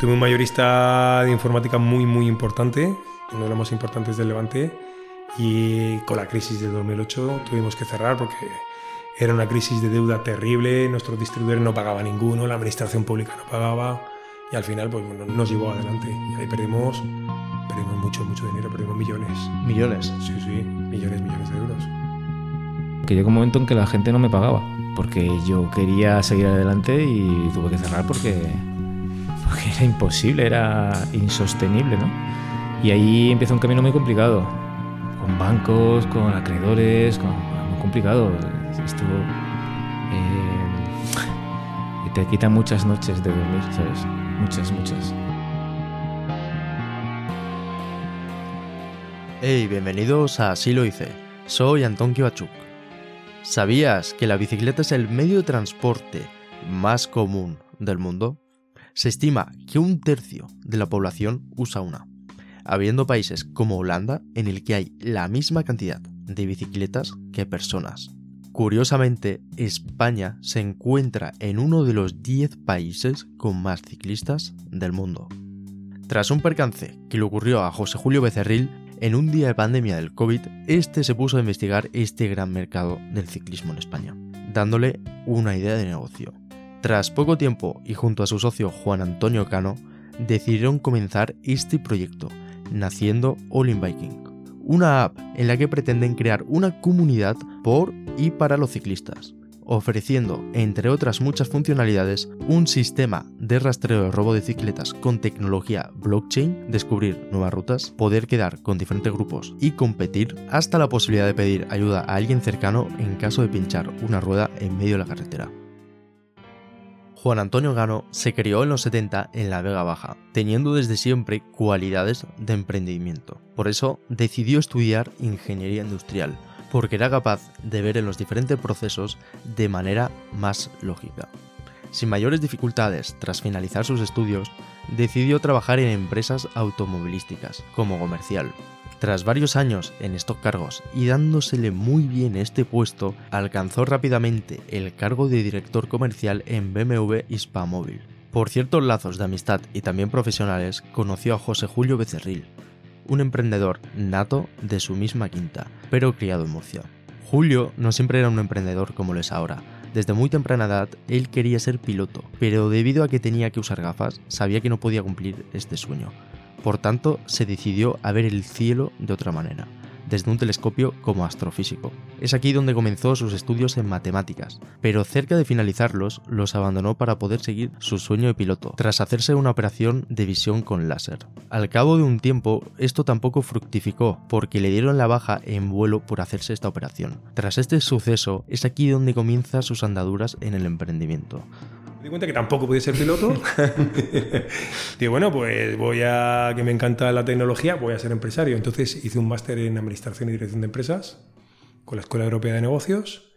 Tuve un mayorista de informática muy, muy importante, uno de los más importantes del Levante, y con la crisis de 2008 tuvimos que cerrar porque era una crisis de deuda terrible, nuestros distribuidores no pagaban ninguno, la administración pública no pagaba y al final pues, nos llevó adelante. Y ahí perdimos, perdimos mucho, mucho dinero, perdimos millones. ¿Millones? Sí, sí, millones, millones de euros. Que llegó un momento en que la gente no me pagaba, porque yo quería seguir adelante y tuve que cerrar porque, porque era imposible, era insostenible, ¿no? Y ahí empieza un camino muy complicado, con bancos, con acreedores, con, muy complicado. Esto eh, te quita muchas noches de dormir, ¿sabes? Muchas, muchas. Hey, bienvenidos a Así lo hice. Soy Antón Kibachuk. ¿Sabías que la bicicleta es el medio de transporte más común del mundo? Se estima que un tercio de la población usa una, habiendo países como Holanda en el que hay la misma cantidad de bicicletas que personas. Curiosamente, España se encuentra en uno de los 10 países con más ciclistas del mundo. Tras un percance que le ocurrió a José Julio Becerril, en un día de pandemia del COVID, este se puso a investigar este gran mercado del ciclismo en España, dándole una idea de negocio. Tras poco tiempo y junto a su socio Juan Antonio Cano, decidieron comenzar este proyecto, naciendo All in Biking, una app en la que pretenden crear una comunidad por y para los ciclistas, ofreciendo, entre otras muchas funcionalidades, un sistema de rastreo de robo de bicicletas con tecnología blockchain, descubrir nuevas rutas, poder quedar con diferentes grupos y competir, hasta la posibilidad de pedir ayuda a alguien cercano en caso de pinchar una rueda en medio de la carretera. Juan Antonio Gano se crió en los 70 en la Vega Baja, teniendo desde siempre cualidades de emprendimiento. Por eso decidió estudiar ingeniería industrial, porque era capaz de ver en los diferentes procesos de manera más lógica. Sin mayores dificultades, tras finalizar sus estudios, decidió trabajar en empresas automovilísticas, como comercial, tras varios años en estos cargos y dándosele muy bien este puesto, alcanzó rápidamente el cargo de director comercial en BMW Hispamóvil. Por ciertos lazos de amistad y también profesionales, conoció a José Julio Becerril, un emprendedor nato de su misma quinta, pero criado en Murcia. Julio no siempre era un emprendedor como lo es ahora. Desde muy temprana edad, él quería ser piloto, pero debido a que tenía que usar gafas, sabía que no podía cumplir este sueño. Por tanto, se decidió a ver el cielo de otra manera, desde un telescopio como astrofísico. Es aquí donde comenzó sus estudios en matemáticas, pero cerca de finalizarlos los abandonó para poder seguir su sueño de piloto, tras hacerse una operación de visión con láser. Al cabo de un tiempo, esto tampoco fructificó, porque le dieron la baja en vuelo por hacerse esta operación. Tras este suceso, es aquí donde comienza sus andaduras en el emprendimiento di cuenta que tampoco podía ser piloto. Digo, bueno, pues voy a, que me encanta la tecnología, voy a ser empresario. Entonces hice un máster en Administración y Dirección de Empresas con la Escuela Europea de Negocios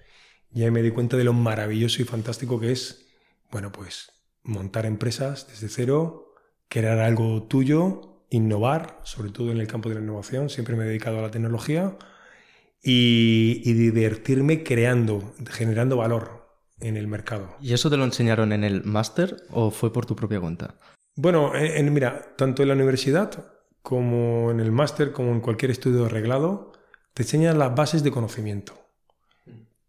y ahí me di cuenta de lo maravilloso y fantástico que es, bueno, pues montar empresas desde cero, crear algo tuyo, innovar, sobre todo en el campo de la innovación. Siempre me he dedicado a la tecnología y, y divertirme creando, generando valor en el mercado. ¿Y eso te lo enseñaron en el máster o fue por tu propia cuenta? Bueno, en, mira, tanto en la universidad como en el máster, como en cualquier estudio arreglado, te enseñan las bases de conocimiento.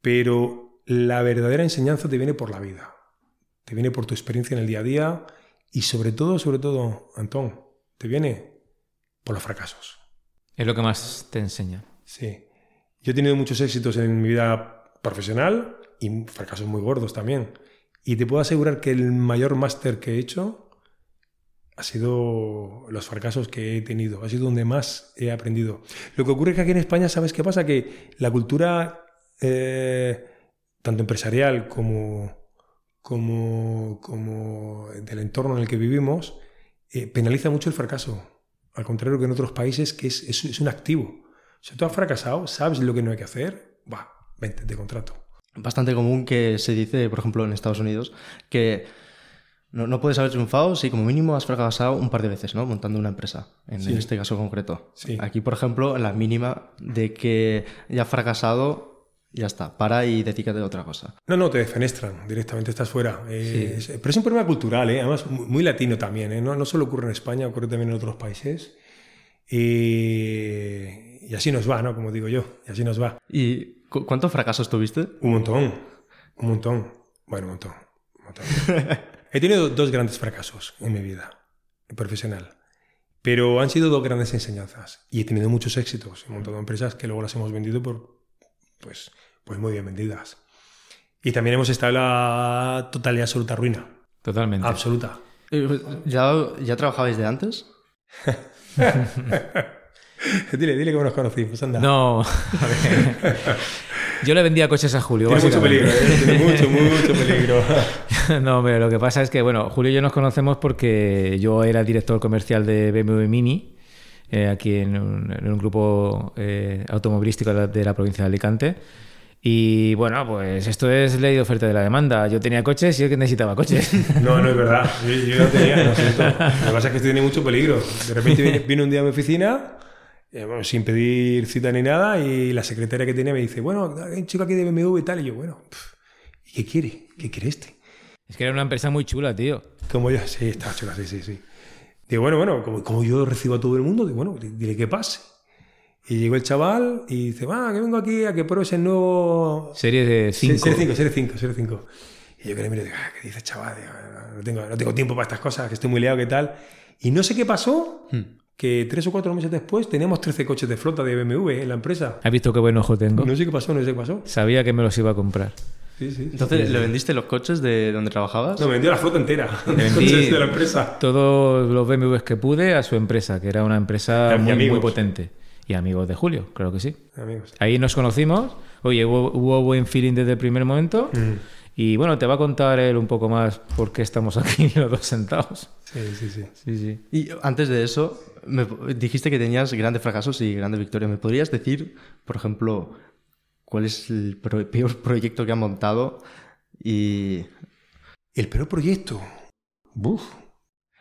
Pero la verdadera enseñanza te viene por la vida. Te viene por tu experiencia en el día a día y sobre todo, sobre todo, Antón, te viene por los fracasos. Es lo que más te enseña. Sí. Yo he tenido muchos éxitos en mi vida profesional, y fracasos muy gordos también. Y te puedo asegurar que el mayor máster que he hecho ha sido los fracasos que he tenido, ha sido donde más he aprendido. Lo que ocurre es que aquí en España, ¿sabes qué pasa? Que la cultura, eh, tanto empresarial como, como, como del entorno en el que vivimos, eh, penaliza mucho el fracaso. Al contrario que en otros países, que es, es, un activo. Si tú has fracasado, sabes lo que no hay que hacer, va, vente, de contrato bastante común que se dice, por ejemplo, en Estados Unidos, que no, puedes haber triunfado si como mínimo has fracasado un par de veces, ¿no? Montando una empresa, en, este caso concreto. Aquí, por ejemplo, la mínima de que ya has fracasado Ya está, para y dedícate a otra cosa. No, no, te defenestran, directamente estás fuera. Eh, es- pero es un problema cultural, ¿eh? además muy, muy latino también. ¿eh? No, no solo ocurre en España, ocurre también en otros países. Y, y así nos va, ¿no? Como digo yo, y así nos va. ¿Y cu- cuántos fracasos tuviste? Un montón, un montón. Bueno, un montón. un montón. He tenido dos grandes fracasos en mi vida profesional, pero han sido dos grandes enseñanzas y he tenido muchos éxitos. He montado empresas que luego las hemos vendido por, pues, pues muy bien vendidas. Y también hemos estado en la total y absoluta ruina. Totalmente. Absoluta. Eh, ¿Ya, ¿Ya trabajabais de antes? dile, dile que nos conocimos, anda. No, a ver. Yo le vendía coches a Julio. Tiene mucho peligro, ¿eh? Tiene mucho, mucho peligro. No, pero lo que pasa es que, bueno, Julio y yo nos conocemos porque yo era director comercial de BMW Mini, eh, aquí en un, en un grupo eh, automovilístico de la, de la provincia de Alicante. Y bueno, pues esto es ley de oferta de la demanda. Yo tenía coches y que necesitaba coches. No, no es verdad. Yo, yo no tenía, lo siento. Lo que pasa es que esto tiene mucho peligro. De repente viene, viene un día a mi oficina, eh, bueno, sin pedir cita ni nada, y la secretaria que tenía me dice, bueno, hay un chico aquí de BMW y tal. Y yo, bueno, pff, ¿y qué quiere? ¿Qué quiere este? Es que era una empresa muy chula, tío. Como yo, sí, está chula, sí, sí, sí. Digo, bueno, bueno, como, como yo recibo a todo el mundo, digo, bueno, dile que pase. Y llegó el chaval y dice, va, que vengo aquí a que pruebes el nuevo Serie de 5. Serie 5, serie 5, serie 5. Y yo que le miro y digo, ah, ¿qué dices, chaval? Digo, no, tengo, no tengo tiempo para estas cosas, que estoy muy liado, ¿qué tal? Y no sé qué pasó, que tres o cuatro meses después teníamos 13 coches de flota de BMW en la empresa. ¿Has visto qué buen ojo tengo? No sé qué pasó, no sé qué pasó. Sabía que me los iba a comprar. Sí, sí. Entonces, ¿le vendiste los coches de donde trabajabas? No, me vendió la flota entera. Los vendí coches de la empresa. todos los BMWs que pude a su empresa, que era una empresa muy, muy potente. Y amigos de Julio, creo que sí. Amigos. Ahí nos conocimos. Oye, hubo, hubo buen feeling desde el primer momento. Mm. Y bueno, te va a contar él un poco más por qué estamos aquí los dos sentados. Sí, sí, sí. Sí, sí. Y antes de eso, me dijiste que tenías grandes fracasos y grandes victorias. ¿Me podrías decir, por ejemplo, cuál es el pro- peor proyecto que has montado? Y. El peor proyecto. Buf.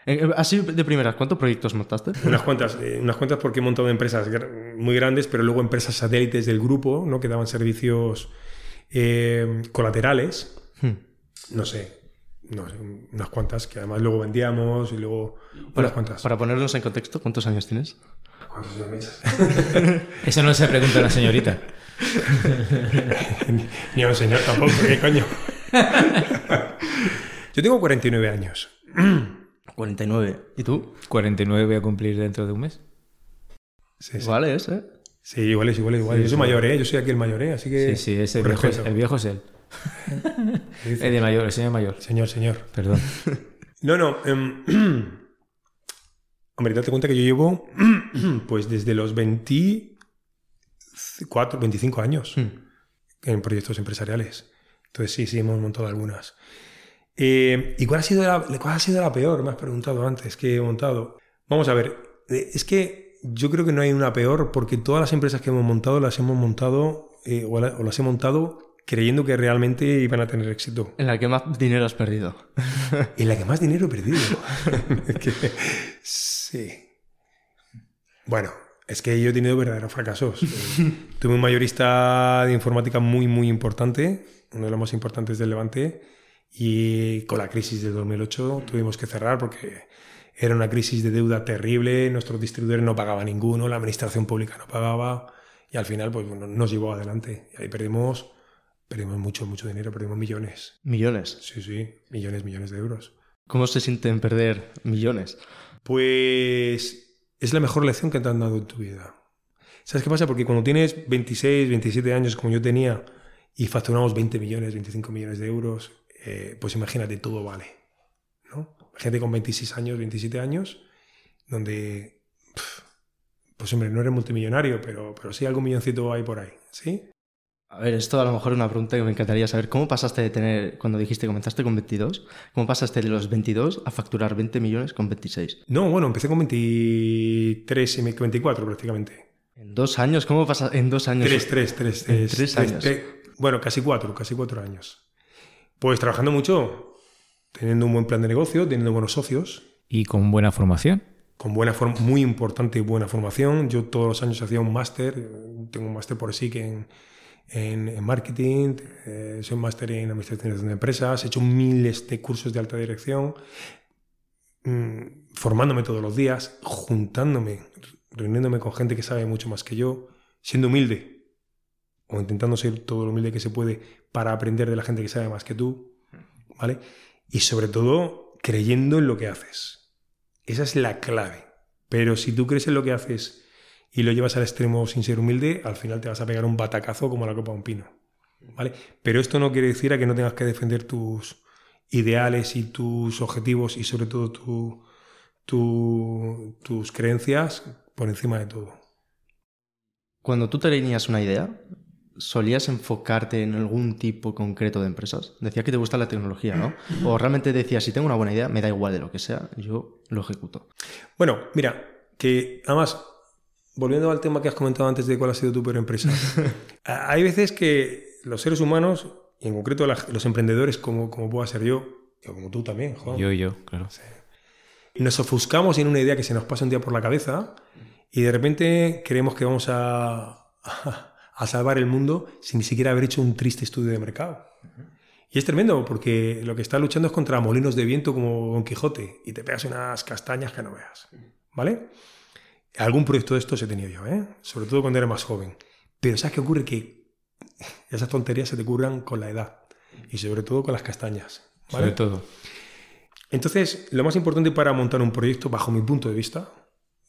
Eh, eh, Así de primeras, ¿cuántos proyectos montaste? Unas cuantas, eh, unas cuantas porque he montado empresas muy grandes, pero luego empresas satélites del grupo, ¿no? Que daban servicios eh, colaterales. Hmm. No sé, no sé, unas cuantas que además luego vendíamos y luego unas Para, cuantas. para ponernos en contexto, ¿cuántos años tienes? ¿Cuántos años? Eso no se pregunta a la señorita. Ni a un señor tampoco, ¿qué coño? Yo tengo 49 años. 49. ¿Y tú? 49 voy a cumplir dentro de un mes. Sí, sí. Vale, es, ¿eh? Sí, igual es, igual es, igual. Yo soy mayor, ¿eh? Yo soy aquí el mayor, ¿eh? Así que... Sí, sí, es el, viejo, el viejo es él. El de mayor, el señor mayor. Señor, señor. Perdón. No, no. em, hombre, date cuenta que yo llevo pues desde los 24, 25 años Hmm. en proyectos empresariales. Entonces sí, sí, hemos montado algunas. Eh, ¿Y cuál ha, sido la, cuál ha sido la peor? Me has preguntado antes que he montado. Vamos a ver, eh, es que yo creo que no hay una peor porque todas las empresas que hemos montado las hemos montado eh, o, la- o las he montado creyendo que realmente iban a tener éxito. En la que más dinero has perdido. En la que más dinero he perdido. Que- sí. Bueno, es que yo he tenido verdaderos fracasos. Tuve un mayorista de informática muy, muy importante, uno de los más importantes del Levante, y con la crisis del 2008 tuvimos que cerrar porque era una crisis de deuda terrible, nuestros distribuidores no pagaban ninguno, la administración pública no pagaba, y al final pues, bueno, nos llevó adelante. Y ahí perdimos, perdimos mucho, mucho dinero, perdimos millones. Millones. Sí, sí, millones, millones de euros. ¿Cómo se sienten perder millones? Pues es la mejor lección que te han dado en tu vida. ¿Sabes qué pasa? Porque cuando tienes 26, 27 años como yo tenía y facturamos 20 millones, 25 millones de euros, eh, pues imagínate, todo vale. ¿no? Gente con 26 años, 27 años, donde, pues hombre, no eres multimillonario, pero, pero sí algún milloncito hay por ahí. ¿Sí? A ver, esto a lo mejor es una pregunta que me encantaría saber. ¿Cómo pasaste de tener, cuando dijiste que comenzaste con 22, cómo pasaste de los 22 a facturar 20 millones con 26? No, bueno, empecé con 23 y me- 24 prácticamente. En dos años, ¿cómo pasa en dos años? Tres, tres, tres. En tres, tres años. tres- bueno, casi cuatro, casi cuatro años. Pues trabajando mucho, teniendo un buen plan de negocio, teniendo buenos socios, Y con buena formación. con buena forma, muy importante buena formación. Yo todos los años hacía un máster, tengo un máster por sí que en, en, marketing, eh, soy máster en administración de empresas, he hecho miles de cursos de alta dirección, mm, formándome todos los días, juntándome, reuniéndome con gente que sabe mucho más que yo, siendo humilde o intentando ser todo lo humilde que se puede para aprender de la gente que sabe más que tú, ¿vale? Y sobre todo creyendo en lo que haces. Esa es la clave. Pero si tú crees en lo que haces y lo llevas al extremo sin ser humilde, al final te vas a pegar un batacazo como la copa de un pino. ¿Vale? Pero esto no quiere decir a que no tengas que defender tus ideales y tus objetivos y sobre todo tu, tu- tus creencias por encima de todo. Cuando tú tenías una idea, ¿solías enfocarte en algún tipo concreto de empresas? Decía que te gusta la tecnología, ¿no? O realmente decías, si tengo una buena idea, me da igual de lo que sea, yo lo ejecuto. Bueno, mira, que además, volviendo al tema que has comentado antes de cuál ha sido tu peor empresa, hay veces que los seres humanos, y en concreto los emprendedores como, como pueda ser yo, o como tú también, Juan, Yo y yo, claro. nos ofuscamos en una idea que se nos pasa un día por la cabeza y de repente creemos que vamos a, a salvar el mundo sin ni siquiera haber hecho un triste estudio de mercado. Y es tremendo porque lo que está luchando es contra molinos de viento como Don Quijote y te pegas unas castañas que no veas. ¿Vale? Algún proyecto de estos he tenido yo, ¿eh? sobre todo cuando era más joven. Pero ¿sabes qué ocurre? Que esas tonterías se te curran con la edad y sobre todo con las castañas. ¿vale? Sobre todo. Entonces, lo más importante para montar un proyecto, bajo mi punto de vista,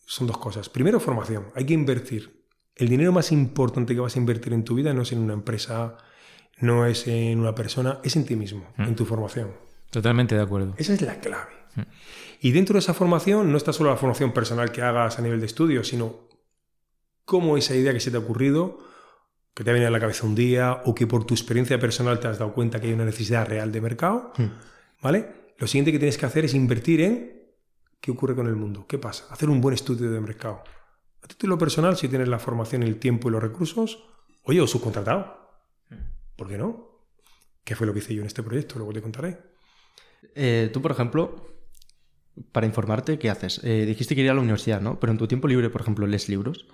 son dos cosas. Primero, formación. Hay que invertir. El dinero más importante que vas a invertir en tu vida no es en una empresa, no es en una persona, es en ti mismo, en tu formación. Totalmente de acuerdo. Esa es la clave. Y dentro de esa formación no está solo la formación personal que hagas a nivel de estudio, sino cómo esa idea que se te ha ocurrido, que te ha venido a la cabeza un día, o que por tu experiencia personal te has dado cuenta que hay una necesidad real de mercado, ¿vale? Lo siguiente que tienes que hacer es invertir en qué ocurre con el mundo, qué pasa, hacer un buen estudio de mercado. A título personal, si tienes la formación, el tiempo y los recursos, oye, o subcontratado. ¿Por qué no? ¿Qué fue lo que hice yo en este proyecto? Luego te contaré. Eh, tú, por ejemplo, para informarte, ¿qué haces? Eh, dijiste que iría a la universidad, ¿no? Pero en tu tiempo libre, por ejemplo, ¿lees libros?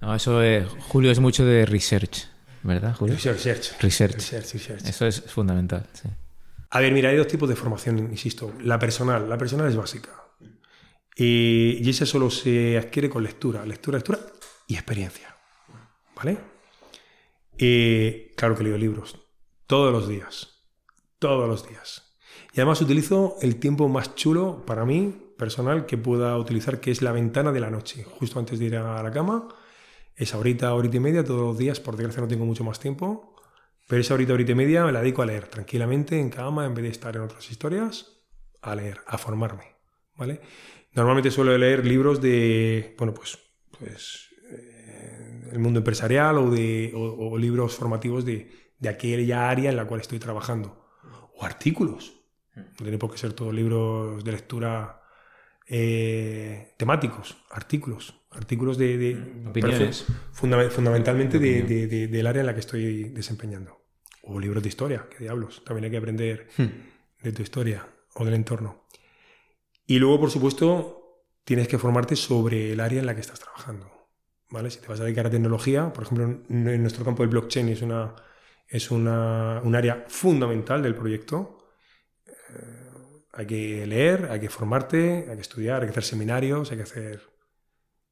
No, eso es, Julio es mucho de research, ¿verdad, Julio? Research, research. Research. Eso es fundamental, sí. A ver, mira, hay dos tipos de formación, insisto. La personal, la personal es básica. Y, y esa solo se adquiere con lectura, lectura, lectura y experiencia. ¿Vale? Y claro que leo libros todos los días. Todos los días. Y además utilizo el tiempo más chulo para mí, personal, que pueda utilizar, que es la ventana de la noche, justo antes de ir a la cama. Esa horita, horita y media, todos los días, por desgracia no tengo mucho más tiempo. Pero esa horita, horita y media me la dedico a leer tranquilamente en cama, en vez de estar en otras historias, a leer, a formarme. ¿Vale? Normalmente suelo leer libros de, bueno, pues, pues eh, el mundo empresarial o, de, o, o libros formativos de, de aquella área en la cual estoy trabajando. O artículos. No tiene por qué ser todos libros de lectura eh, temáticos, artículos. Artículos de... de Opiniones. funda- fundamentalmente de- de- de- del área en la que estoy desempeñando. O libros de historia, qué diablos. También hay que aprender de tu historia o del entorno. Y luego, por supuesto, tienes que formarte sobre el área en la que estás trabajando. ¿Vale? Si te vas a dedicar a tecnología, por ejemplo, en en nuestro campo el blockchain es, una, es una, un área fundamental del proyecto. Eh, hay que leer, hay que formarte, hay que estudiar, hay que hacer seminarios, hay que hacer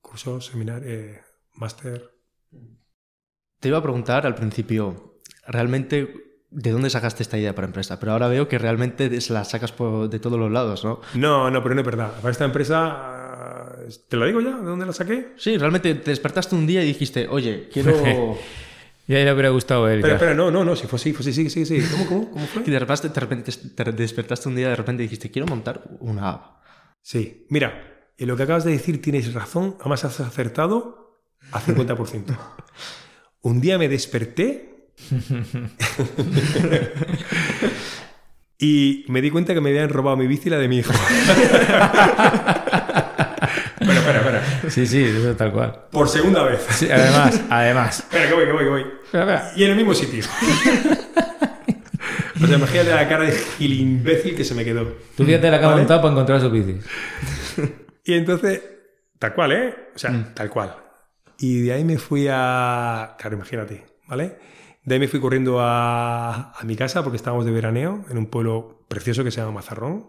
cursos, seminarios, máster. Te iba a preguntar al principio, realmente, ¿de dónde sacaste esta idea para empresa? Pero ahora veo que realmente se la sacas por- de todos los lados, ¿no? No, no, pero no es verdad. Para esta empresa, ¿te lo digo ya? ¿De dónde la saqué? Sí, realmente te despertaste un día y dijiste, oye, quiero... Ya le hubiera gustado a él. Espera, ya. espera, no, no, no, si fue así, fue así, sí, sí, sí. ¿Cómo, cómo, cómo fue? Y de repente, de repente te despertaste un día y de repente dijiste, quiero montar una app. Sí, mira, en lo que acabas de decir tienes razón, además has acertado a 50%. Un día me desperté y me di cuenta que me habían robado mi bici y la de mi hijo. espera, espera, espera. Sí, sí, eso tal cual. Por segunda vez. Sí, además, además. Espera, que voy, que voy, que voy. Espera. Y en el mismo sitio. o sea, imagínate la cara de gilimbécil que se me quedó. Tú fíjate la que ha ¿Vale? montado para encontrar sus bicis. Y entonces, tal cual, ¿eh? O sea, tal cual. Y de ahí me fui a. Claro, imagínate. ¿vale? De ahí me fui corriendo a, a mi casa porque estábamos de veraneo en un pueblo precioso que se llama Mazarrón.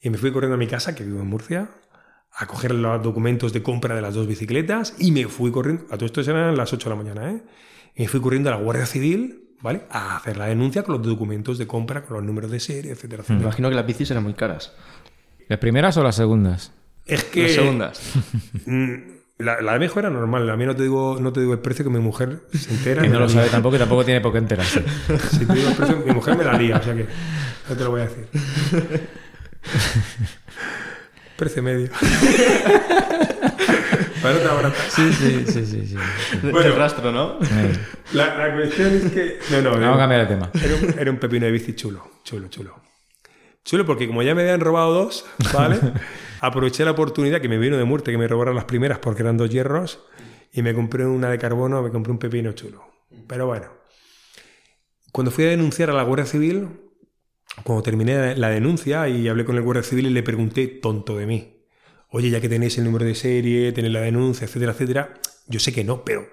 Y me fui corriendo a mi casa, que vivo en Murcia, a coger los documentos de compra de las dos bicicletas y me fui corriendo, a todo esto eran las 8 de la mañana, ¿eh? Y me fui corriendo a la Guardia Civil, ¿vale? A hacer la denuncia con los documentos de compra, con los números de serie, etcétera, Me etcétera. imagino que las bicis eran muy caras. ¿Las primeras o las segundas? Es que... Las segundas. mm, La, la de mejor era normal. A mí no te digo, no te digo el precio que mi mujer se entera. Que me no lo sabe tampoco y tampoco tiene por qué enterarse. Si te digo el precio, mi mujer me la lía, o sea que no te lo voy a decir. Precio medio. Para. Sí, sí, sí, sí. sí. Bueno. El rastro, ¿no? La, la cuestión es que. No, no, Vamos a cambiar de tema. era un, era un pepino de bici chulo, chulo, chulo. Chulo porque como ya me habían robado dos, ¿vale? Aproveché la oportunidad que me vino de muerte que me robaron las primeras porque eran dos hierros y me compré una de carbono, me compré un pepino chulo. Pero bueno. Cuando fui a denunciar a la Guardia Civil, cuando terminé la denuncia y hablé con el Guardia Civil y le pregunté, tonto de mí, oye, ya que tenéis el número de serie, tenéis la denuncia, etcétera, etcétera, yo sé que no, pero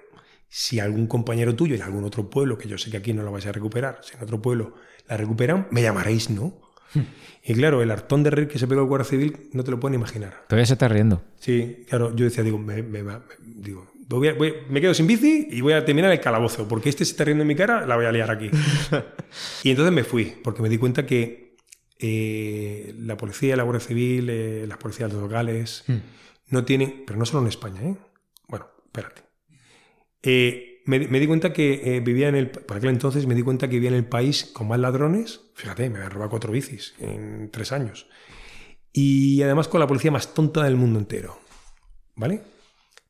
si algún compañero tuyo en algún otro pueblo, que yo sé que aquí no lo vais a recuperar, si en otro pueblo la recuperan, me llamaréis, ¿no? Y claro, el hartón de reír que se pegó el Guardia Civil no te lo pueden imaginar. Todavía se está riendo. Sí, claro, yo decía, digo, me, me me- digo voy a- voy- me quedo sin bici y voy a terminar el calabozo, porque este se está riendo en mi cara, la voy a liar aquí. y entonces me fui, porque me di cuenta que eh, la policía, la Guardia Civil, eh, las policías locales, no tienen, pero no solo en España, ¿eh? Bueno, espérate. Eh, me, me di cuenta que eh, vivía en el, por aquel entonces me di cuenta que vivía en el país con más ladrones, fíjate, me habían robado cuatro bicis en tres años. Y además con la policía más tonta del mundo entero. ¿Vale?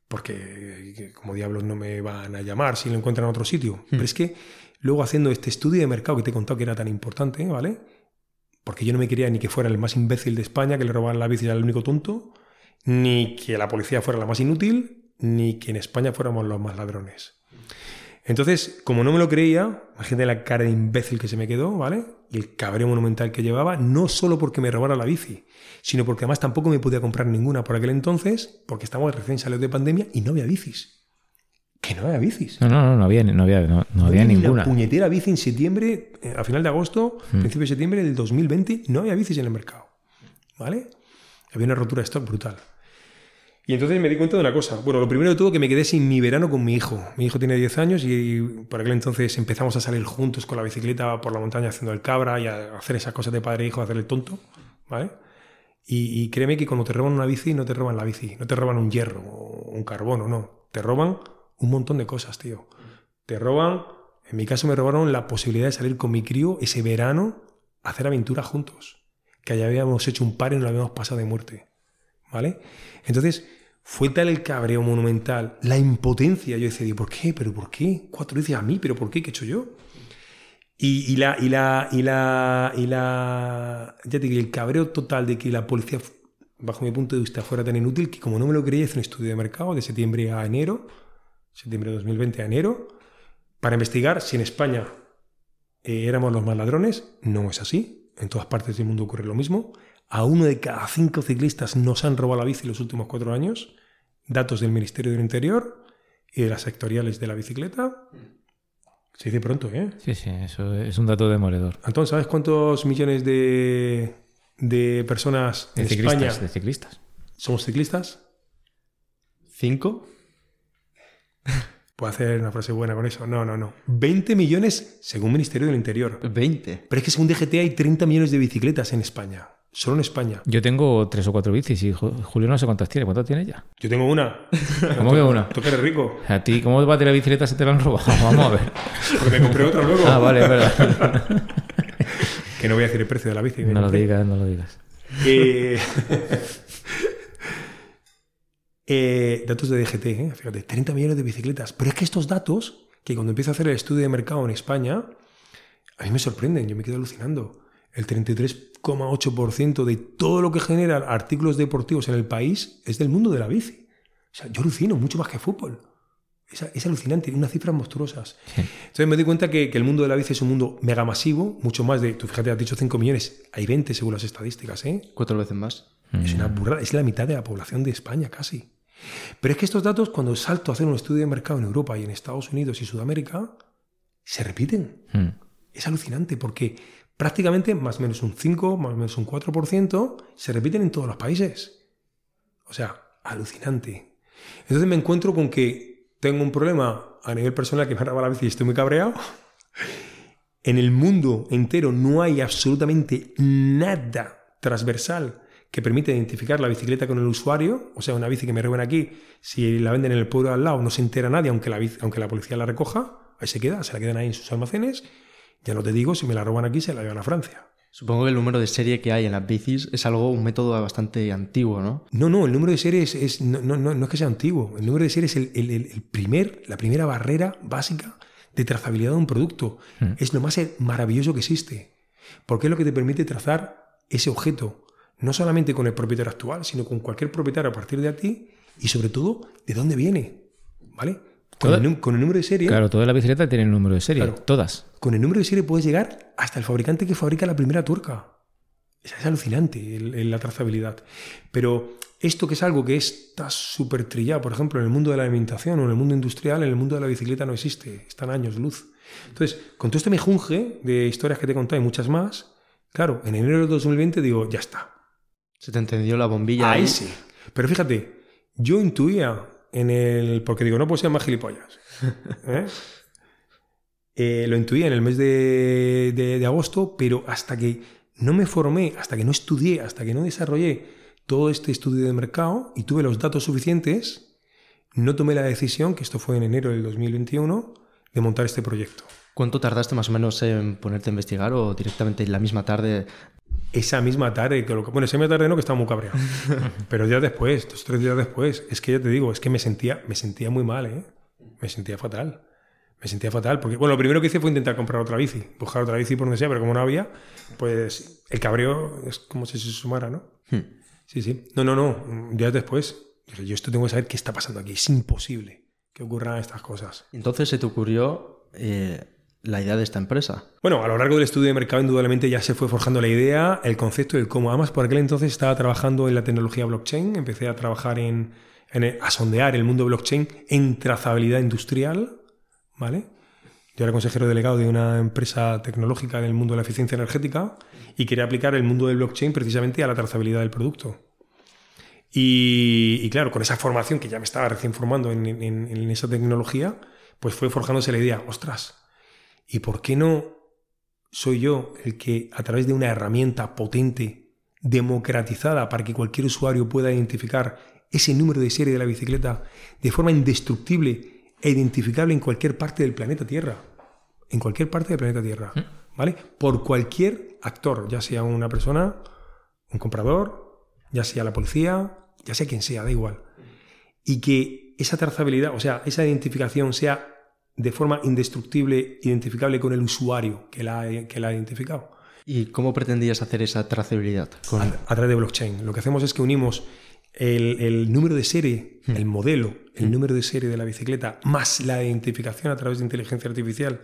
Porque que como diablos no me van a llamar si lo encuentran en otro sitio. Pero es que luego haciendo este estudio de mercado que te he contado que era tan importante, ¿vale? Porque yo no me quería ni que fuera el más imbécil de España, que le robaban la bici el único tonto, ni que la policía fuera la más inútil, ni que en España fuéramos los más ladrones. Entonces, como no me lo creía, imagínate la cara de imbécil que se me quedó, ¿vale? Y el cabreo monumental que llevaba, no solo porque me robara la bici, sino porque además tampoco me podía comprar ninguna por aquel entonces, porque estábamos recién salidos de pandemia y no había bicis. Que no había bicis. No, no, no, no había, no había, no, no había Ni ninguna. La puñetera bici en septiembre, eh, a final de agosto, Hmm. principio de septiembre del 2020, no había bicis en el mercado. ¿Vale? Había una rotura de stock brutal. Y entonces me di cuenta de una cosa. Bueno, lo primero de todo que me quedé sin mi verano con mi hijo. Mi hijo tiene 10 años y por aquel entonces empezamos a salir juntos con la bicicleta por la montaña haciendo el cabra y a hacer esas cosas de padre e hijo, hacer el tonto. ¿Vale? Y, y créeme que cuando te roban una bici, no te roban la bici, no te roban un hierro o un carbono, no. Te roban un montón de cosas, tío. Te roban, en mi caso me robaron la posibilidad de salir con mi crío ese verano a hacer aventura juntos. Que ya habíamos hecho un par y nos lo habíamos pasado de muerte. ¿Vale? Entonces, fue tal el cabreo monumental, la impotencia. Yo decía, ¿por qué? ¿Pero por qué? Cuatro veces a mí, ¿pero por qué? ¿Qué he hecho yo? Y, y la, y la, y la, y la, ya te digo, el cabreo total de que la policía, bajo mi punto de vista, fuera tan inútil que como no me lo creía, hice un estudio de mercado de septiembre a enero, septiembre de 2020 a enero, para investigar si en España eh, éramos los más ladrones. No es así. En todas partes del mundo ocurre lo mismo. A uno de cada cinco ciclistas nos han robado la bici los últimos cuatro años. Datos del Ministerio del Interior y de las sectoriales de la bicicleta. Se dice pronto, ¿eh? Sí, sí, eso es un dato demoledor. Antón, ¿sabes cuántos millones de, de personas De en ciclistas, España de ciclistas. somos ciclistas? ¿Cinco? ¿Puedo hacer una frase buena con eso? No, no, no. 20 millones según Ministerio del Interior. Veinte. Pero es que según DGT hay 30 millones de bicicletas en España. Solo en España. Yo tengo tres o cuatro bicis y Ju- Julio no sé cuántas tiene. ¿Cuántas tiene ya? Yo tengo una. ¿Cómo que una? Tú que eres rico. A ti, ¿cómo va a tener bicicleta si te la han robado? Vamos a ver. Porque me compré otra luego. Ah, vale, es verdad. Que no voy a decir el precio de la bici. No lo digas, no lo digas. Eh, eh, datos de DGT, ¿eh? fíjate, 30 millones de bicicletas. Pero es que estos datos, que cuando empiezo a hacer el estudio de mercado en España, a mí me sorprenden, yo me quedo alucinando. El 33,8% de todo lo que genera artículos deportivos en el país es del mundo de la bici. O sea, yo alucino mucho más que fútbol. Es, es alucinante, unas cifras monstruosas. Entonces me di cuenta que, que el mundo de la bici es un mundo mega masivo, mucho más de, tú fíjate, has dicho 5 millones, hay 20 según las estadísticas, ¿eh? Cuatro veces más. Es una burrada, es la mitad de la población de España casi. Pero es que estos datos, cuando salto a hacer un estudio de mercado en Europa y en Estados Unidos y Sudamérica, se repiten. Mm. Es alucinante porque prácticamente más o menos un 5, más o menos un 4% se repiten en todos los países. O sea, alucinante. Entonces me encuentro con que tengo un problema a nivel personal que me arraba la bici y estoy muy cabreado. En el mundo entero no hay absolutamente nada transversal que permite identificar la bicicleta con el usuario, o sea, una bici que me roben aquí, si la venden en el pueblo al lado no se entera nadie, aunque la, aunque la policía la recoja, ahí se queda, se la quedan ahí en sus almacenes. Ya no te digo, si me la roban aquí, se la llevan a Francia. Supongo que el número de serie que hay en las bicis es algo, un método bastante antiguo, ¿no? No, no, el número de serie es, es- no, no, no, no es que sea antiguo. El número de serie es el, el- primer, la primera barrera básica de trazabilidad de un producto. Es lo más maravilloso que existe. Porque es lo que te permite trazar ese objeto. No solamente con el propietario actual, sino con cualquier propietario a partir de ti y sobre todo de dónde viene. ¿Vale? Con el, num- con el número de serie. Claro, toda la bicicleta tiene el número de serie, Claro. todas. Con el número de serie puedes llegar hasta el fabricante que fabrica la primera tuerca. Es, es alucinante el- el- la trazabilidad. Pero esto que es algo que está súper trillado, por ejemplo, en el mundo de la alimentación o en el mundo industrial, en el mundo de la bicicleta no existe. Están años luz. Entonces, con todo este mejunje de historias que te he contado y muchas más, claro, en enero del 2020 digo, ya está. Se te encendió la bombilla. Ahí sí. Pero fíjate, yo intuía en el. Porque digo, no puedo ser más gilipollas. ¿eh? Eh, lo intuía en el mes de, de- de agosto, pero hasta que no me formé, hasta que no estudié, hasta que no desarrollé todo este estudio de mercado y tuve los datos suficientes, no tomé la decisión, que esto fue en enero del 2021, de montar este proyecto. ¿Cuánto tardaste más o menos en ponerte a investigar o directamente en la misma tarde? Esa misma tarde, que lo que- bueno, esa misma tarde no, que estaba muy cabreado. Pero días después, dos tres días después, es que ya te digo, es que me sentía, me sentía muy mal, ¿eh? Me sentía fatal. Me sentía fatal. Porque, bueno, lo primero que hice fue intentar comprar otra bici, buscar otra bici por donde sea, pero como no había, pues el cabreo es como si se sumara, ¿no? Hmm. Sí, sí. No, no, no. Días después, yo esto tengo que saber qué está pasando aquí. Es imposible que ocurran estas cosas. Entonces se te ocurrió eh, la idea de esta empresa. Bueno, a lo largo del estudio de mercado, indudablemente ya se fue forjando la idea, el concepto el cómo. Además, por aquel entonces estaba trabajando en la tecnología blockchain, empecé a trabajar en, en el- a sondear el mundo blockchain en trazabilidad industrial, ¿vale? Yo era consejero delegado de una empresa tecnológica en el mundo de la eficiencia energética y quería aplicar el mundo del blockchain precisamente a la trazabilidad del producto. Y, claro, con esa formación que ya me estaba recién formando en esa tecnología, pues fue forjándose la idea, ostras, ¿y por qué no soy yo el que a través de una herramienta potente, democratizada, para que cualquier usuario pueda identificar ese número de serie de la bicicleta de forma indestructible e identificable en cualquier parte del planeta Tierra? En cualquier parte del planeta Tierra, ¿vale? Por cualquier actor, ya sea una persona, un comprador, ya sea la policía, ya sea quien sea, da igual. Y que esa trazabilidad, o sea, esa identificación sea de forma indestructible, identificable con el usuario que la, ha- que la ha identificado. ¿Y cómo pretendías hacer esa trazabilidad? Con... A, a través de blockchain. Lo que hacemos es que unimos el, el número de serie, el modelo, el número de serie de la bicicleta, más la identificación a través de inteligencia artificial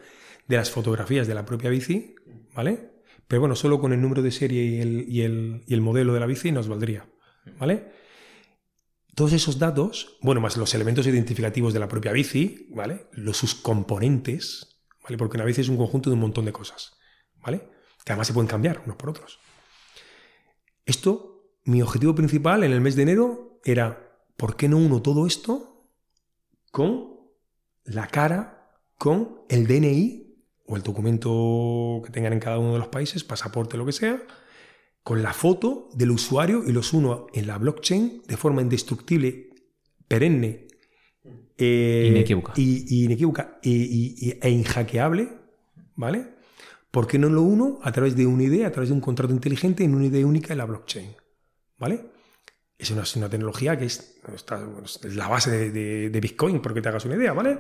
de las fotografías de la propia bici, ¿vale? Pero bueno, solo con el número de serie y el, y el- y el modelo de la bici nos valdría, ¿vale? Todos esos datos, bueno, más los elementos identificativos de la propia bici, ¿vale? Los, sus componentes, ¿vale? Porque una bici es un conjunto de un montón de cosas, ¿vale? Que además se pueden cambiar unos por otros. Esto, mi objetivo principal en el mes de enero era, ¿por qué no uno todo esto con la cara, con el DNI o el documento que tengan en cada uno de los países, pasaporte, lo que sea, con la foto del usuario y los uno en la blockchain de forma indestructible, perenne, eh, Inequívoca. y, y inequívoca e, y- e inhackeable, ¿vale? ¿Por qué no lo uno a través de una idea, a través de un contrato inteligente en una idea única en la blockchain? ¿Vale? Es una, es una tecnología que es, está- bueno, es la base de, de- de Bitcoin, porque te hagas una idea, ¿vale?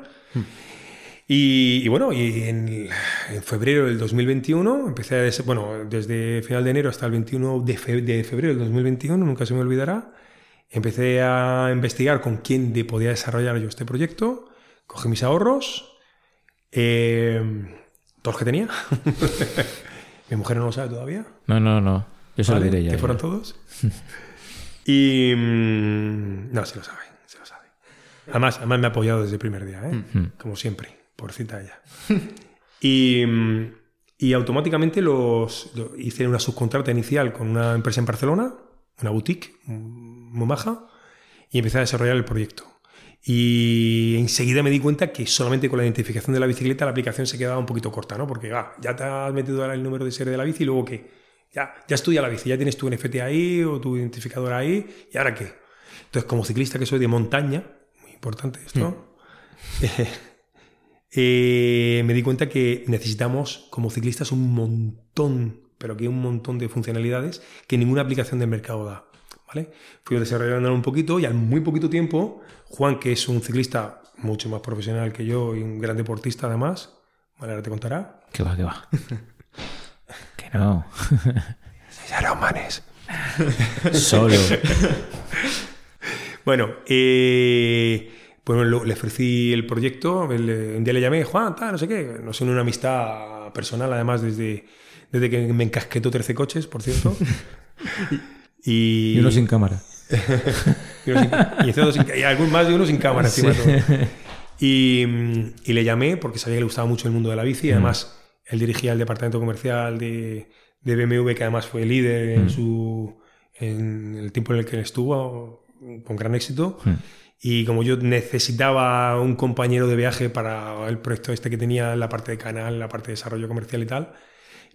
Y, y bueno, y en, en febrero del 2021, empecé a, des- bueno, desde final de enero hasta el 21 de, fe- de febrero del 2021, nunca se me olvidará, empecé a investigar con quién de podía desarrollar yo este proyecto, cogí mis ahorros, eh, todos los que tenía. Mi mujer no lo sabe todavía. No, no, no. Yo se lo diré ya. Que fueron todos. y. mm, no, se lo sabe, se lo sabe. Además, además me ha apoyado desde el primer día, ¿eh? Como siempre, por cita ella. Y, mm, y automáticamente los, lo- hice una subcontrata inicial con una empresa en Barcelona, una boutique mm, muy maja, y empecé a desarrollar el proyecto. Y enseguida me di cuenta que solamente con la identificación de la bicicleta la aplicación se quedaba un poquito corta, ¿no? Porque ah, ya te has metido ahora el número de serie de la bici y luego qué. Ya, ya estudia la bici, ya tienes tu NFT ahí o tu identificador ahí, ¿y ahora qué? Entonces, como ciclista que soy de montaña, muy importante esto, eh, me di cuenta que necesitamos como ciclistas un montón, pero que un montón de funcionalidades que ninguna aplicación del mercado da. ¿vale? Fui desarrollando un poquito y al muy poquito tiempo, Juan, que es un ciclista mucho más profesional que yo y un gran deportista además, ¿vale? ahora te contará. Que va, que va. que no. Ironmanes. Solo. Bueno, eh, bueno, lo- le ofrecí el proyecto, el- un día le llamé, Juan, tal, no sé qué, nos une una amistad personal, además, desde, desde que me encasquetó 13 coches, por cierto. y, Y uno sin cámara. y uno sin- y dos sin- y algún más de uno sin cámara Sí. Y, mm, y le llamé porque sabía que le gustaba mucho el mundo de la bici. y Además, él dirigía el departamento comercial de, de BMW, que además fue líder en, su, en el tiempo en el que él estuvo, con gran éxito. Mm. Y como yo necesitaba un compañero de viaje para el proyecto este que tenía en la parte de canal, la parte de desarrollo comercial y tal,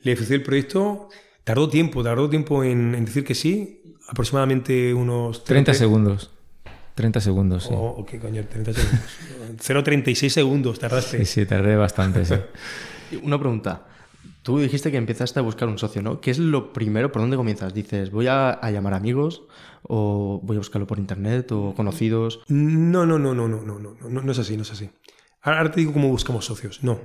le ofrecí el proyecto. Tardó tiempo, tardó tiempo en, en decir que sí, aproximadamente unos 30 segundos. 30 segundos, sí. Oh, oh, qué coño, 30 segundos. 0,36 segundos tardaste. Sí, sí, tardé bastante, sí. Una pregunta. Tú dijiste que empezaste a buscar un socio, ¿no? ¿Qué es lo primero? ¿Por dónde comienzas? Dices, voy a, llamar amigos o voy a buscarlo por internet o conocidos. No, no, no, no, no, no, no, no, no es así, no es así. Ahora te digo cómo buscamos socios. No,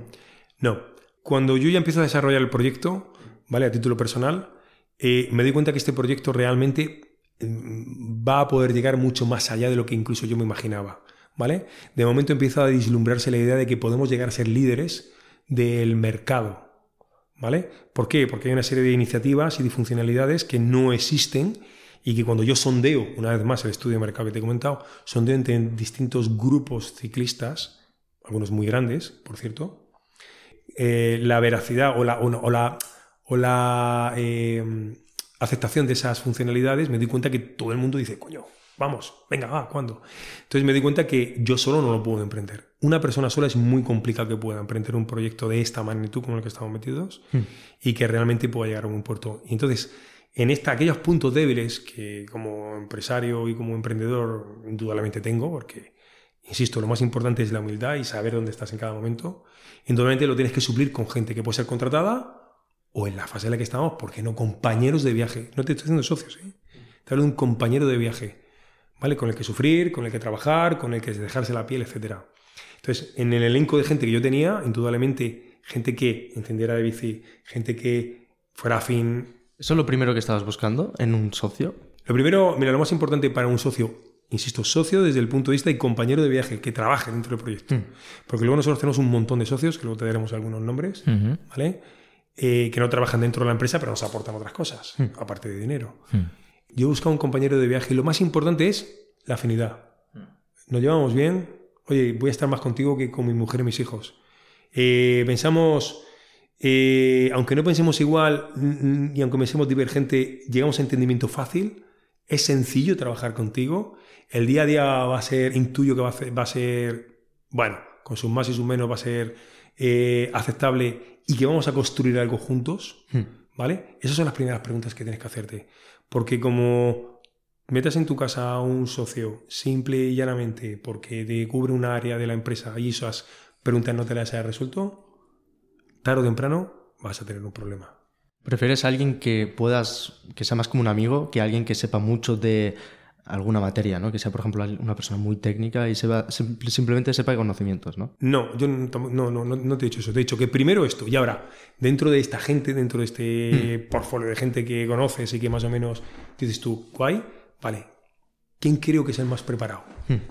no. Cuando yo ya empiezo a desarrollar el proyecto, ¿vale? A título personal, eh, me doy cuenta que este proyecto realmente mm, va a poder llegar mucho más allá de lo que incluso yo me imaginaba, ¿vale? De momento empieza a vislumbrarse la idea de que podemos llegar a ser líderes del mercado, ¿vale? ¿Por qué? Porque hay una serie de iniciativas y de funcionalidades que no existen y que cuando yo sondeo, una vez más el estudio de mercado que te he comentado, sondeo entre distintos grupos ciclistas, algunos muy grandes, por cierto, eh, la veracidad o la, eh, aceptación de esas funcionalidades, me doy cuenta que todo el mundo dice, coño, vamos, venga, va, ¿cuándo? Entonces me doy cuenta que yo solo no lo puedo emprender. Una persona sola es muy complicado que pueda emprender un proyecto de esta magnitud como el que estamos metidos y que realmente pueda llegar a un puerto. Y entonces, en esta, aquellos puntos débiles que como empresario y como emprendedor indudablemente tengo, porque, insisto, lo más importante es la humildad y saber dónde estás en cada momento, indudablemente lo tienes que suplir con gente que puede ser contratada o en la fase en la que estamos, porque no compañeros de viaje. No te estoy diciendo socios, ¿eh? te hablo de un compañero de viaje, ¿vale? Con el que sufrir, con el que trabajar, con el que dejarse la piel, etcétera. Entonces, en el elenco de gente que yo tenía, indudablemente, gente que encendiera de bici, gente que fuera afín. ¿Eso es lo primero que estabas buscando en un socio? Lo primero, mira, lo más importante para un socio, insisto, socio desde el punto de vista y compañero de viaje, que trabaje dentro del proyecto. Porque luego nosotros tenemos un montón de socios, que luego te daremos algunos nombres. ¿vale? Eh, que no trabajan dentro de la empresa, pero nos aportan otras cosas, aparte de dinero. Mm. Yo he buscado un compañero de viaje y lo más importante es la afinidad. Nos llevamos bien. Oye, voy a estar más contigo que con mi mujer y mis hijos. Eh, pensamos, eh, aunque no pensemos igual y aunque pensemos divergente, llegamos a entendimiento fácil. Es sencillo trabajar contigo. El día a día va a ser, intuyo que va a, ser- va a ser, bueno, con sus más y sus menos va a ser eh, aceptable y que vamos a construir algo juntos. ¿Vale? Esas son las primeras preguntas que tienes que hacerte. Porque como metas en tu casa a un socio simple y llanamente porque te cubre un área de la empresa y esas preguntas no te las hayas resuelto, tarde o temprano vas a tener un problema. ¿Prefieres a alguien que puedas, que sea más como un amigo, que alguien que sepa mucho de alguna materia, ¿no? Que sea, por ejemplo, una persona muy técnica y sepa- sim- simplemente sepa de conocimientos, ¿no? No, yo no, no, no, no- no te he dicho eso. Te he dicho que primero esto. Y ahora, dentro de esta gente, dentro de este portfolio de gente que conoces y que más o menos dices tú, guay, vale. ¿Quién creo que es el más preparado?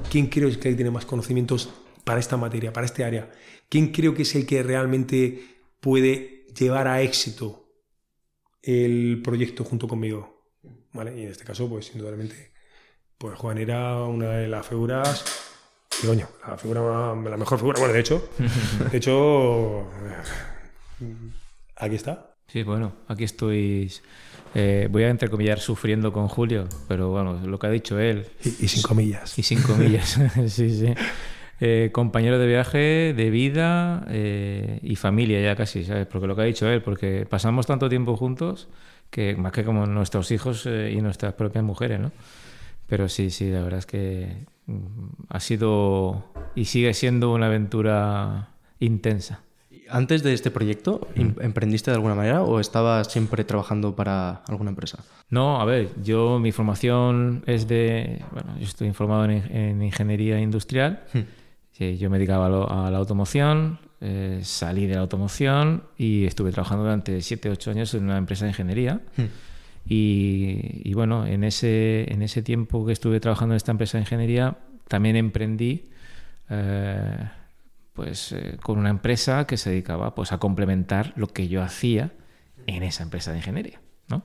¿Quién creo que tiene más conocimientos para esta materia, para este área? ¿Quién creo que es el que realmente puede llevar a éxito el proyecto junto conmigo? ¿Vale? Y en este caso, pues indudablemente, pues Juan era una de las figuras y coño, la figura, la mejor figura, bueno, de hecho, de hecho, aquí está. Sí, bueno, aquí estoy. Eh, voy a entrecomillar sufriendo con Julio, pero bueno, lo que ha dicho él. Y, y sin comillas. Y sin comillas. sí, sí. Eh, compañero de viaje, de vida eh, y familia ya casi, ¿sabes? Porque lo que ha dicho él, porque pasamos tanto tiempo juntos que más que como nuestros hijos y nuestras propias mujeres, ¿no? Pero sí, sí, la verdad es que mm, ha sido y sigue siendo una aventura intensa. Antes de este proyecto, em- ¿emprendiste de alguna manera o estabas siempre trabajando para alguna empresa? No, a ver, yo mi formación es de, bueno, yo estoy informado en, en ingeniería industrial. Sí, yo me dedicaba a, lo- a la automoción, eh, salí de la automoción y estuve trabajando durante 7, 8 años en una empresa de ingeniería. Y, y bueno, en ese, en ese tiempo que estuve trabajando en esta empresa de ingeniería, también emprendí eh, pues, eh, con una empresa que se dedicaba pues, a complementar lo que yo hacía en esa empresa de ingeniería. ¿no?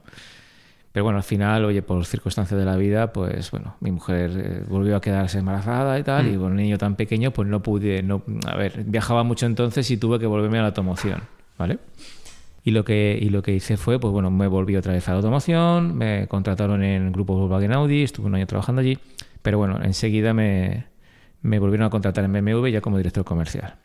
Pero bueno, al final, oye, por circunstancias de la vida, pues bueno, mi mujer eh, volvió a quedarse embarazada y tal, y con un niño tan pequeño, pues no pude, no, a ver, viajaba mucho entonces y tuve que volverme a la automoción, ¿vale? Y lo que, y lo que hice fue, pues bueno, me volví otra vez a la automoción, me contrataron en el grupo Volkswagen Audi, estuve un año trabajando allí, pero bueno, enseguida me, me volvieron a contratar en BMW ya como director comercial.